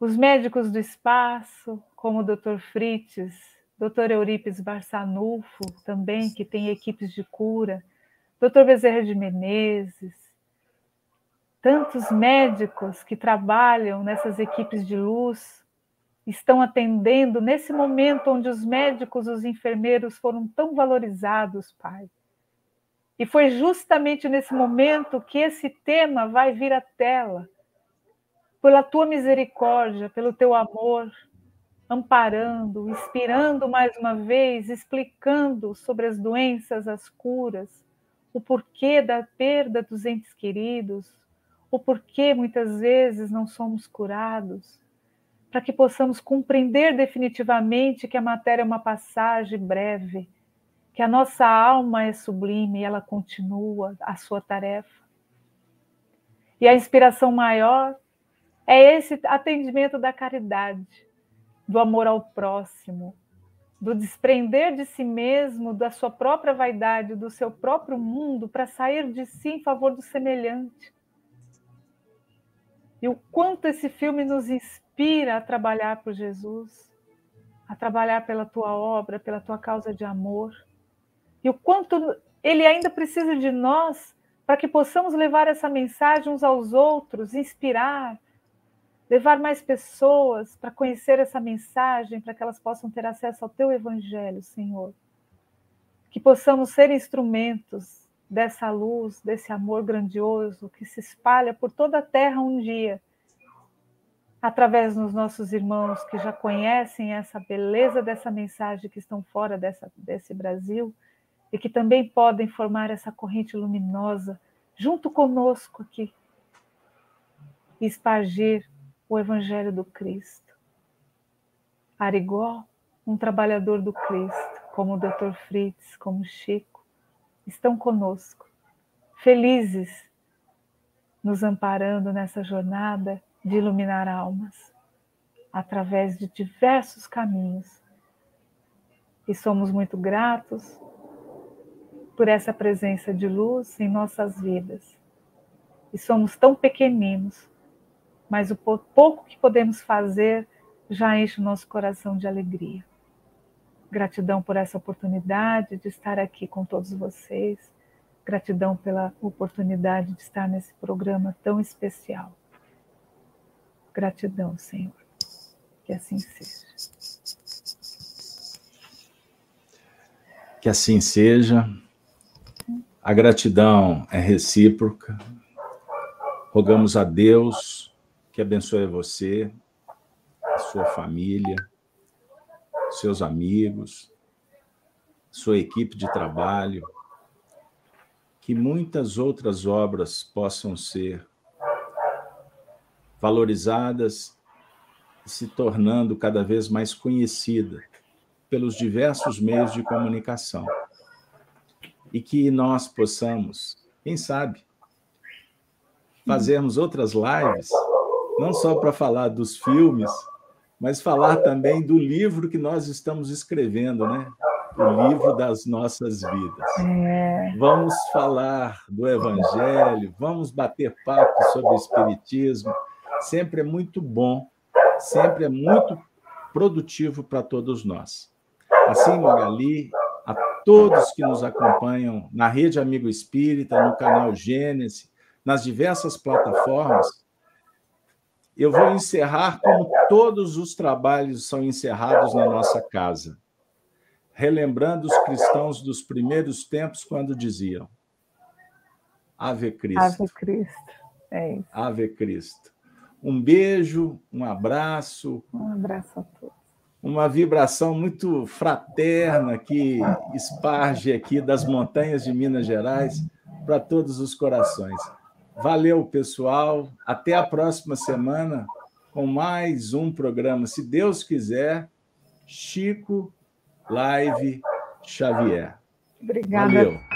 B: os médicos do espaço, como o Dr. Fritz, Dr. Eurípides Barçanufo, também, que tem equipes de cura, Dr. Bezerra de Menezes, tantos médicos que trabalham nessas equipes de luz estão atendendo nesse momento onde os médicos, os enfermeiros foram tão valorizados, Pai. E foi justamente nesse momento que esse tema vai vir à tela. Pela tua misericórdia, pelo teu amor, amparando, inspirando mais uma vez, explicando sobre as doenças, as curas, o porquê da perda dos entes queridos, o porquê muitas vezes não somos curados, para que possamos compreender definitivamente que a matéria é uma passagem breve, que a nossa alma é sublime e ela continua a sua tarefa. E a inspiração maior é esse atendimento da caridade, do amor ao próximo, do desprender de si mesmo, da sua própria vaidade, do seu próprio mundo, para sair de si em favor do semelhante. E o quanto esse filme nos inspira a trabalhar por Jesus, a trabalhar pela tua obra, pela tua causa de amor. E o quanto ele ainda precisa de nós para que possamos levar essa mensagem uns aos outros, inspirar, levar mais pessoas para conhecer essa mensagem, para que elas possam ter acesso ao teu evangelho, Senhor. Que possamos ser instrumentos dessa luz, desse amor grandioso que se espalha por toda a terra um dia, através dos nossos irmãos que já conhecem essa beleza dessa mensagem, que estão fora dessa, desse Brasil e que também podem formar essa corrente luminosa junto conosco aqui e espargir o Evangelho do Cristo. Arigó, um trabalhador do Cristo, como o Dr. Fritz, como Chico, estão conosco, felizes, nos amparando nessa jornada de iluminar almas, através de diversos caminhos. E somos muito gratos por essa presença de luz em nossas vidas. E somos tão pequeninos, mas o pouco que podemos fazer já enche o nosso coração de alegria. Gratidão por essa oportunidade de estar aqui com todos vocês. Gratidão pela oportunidade de estar nesse programa tão especial. Gratidão, Senhor. Que assim seja.
A: Que assim seja. A gratidão é recíproca. Rogamos a Deus que abençoe você, a sua família seus amigos, sua equipe de trabalho, que muitas outras obras possam ser valorizadas e se tornando cada vez mais conhecida pelos diversos meios de comunicação. E que nós possamos, quem sabe, fazermos outras lives, não só para falar dos filmes, mas falar também do livro que nós estamos escrevendo, né? O livro das nossas vidas. É. Vamos falar do Evangelho, vamos bater papo sobre o Espiritismo. Sempre é muito bom, sempre é muito produtivo para todos nós. Assim, Magali, todos que nos acompanham na Rede Amigo Espírita, no canal Gênesis, nas diversas plataformas, eu vou encerrar como todos os trabalhos são encerrados na nossa casa, relembrando os cristãos dos primeiros tempos quando diziam: Ave Cristo.
B: Ave Cristo. É isso.
A: Ave Cristo. Um beijo, um abraço.
B: Um abraço a todos.
A: Uma vibração muito fraterna que esparge aqui das montanhas de Minas Gerais para todos os corações. Valeu, pessoal. Até a próxima semana com mais um programa, se Deus quiser. Chico Live Xavier.
B: Obrigada.
A: Valeu.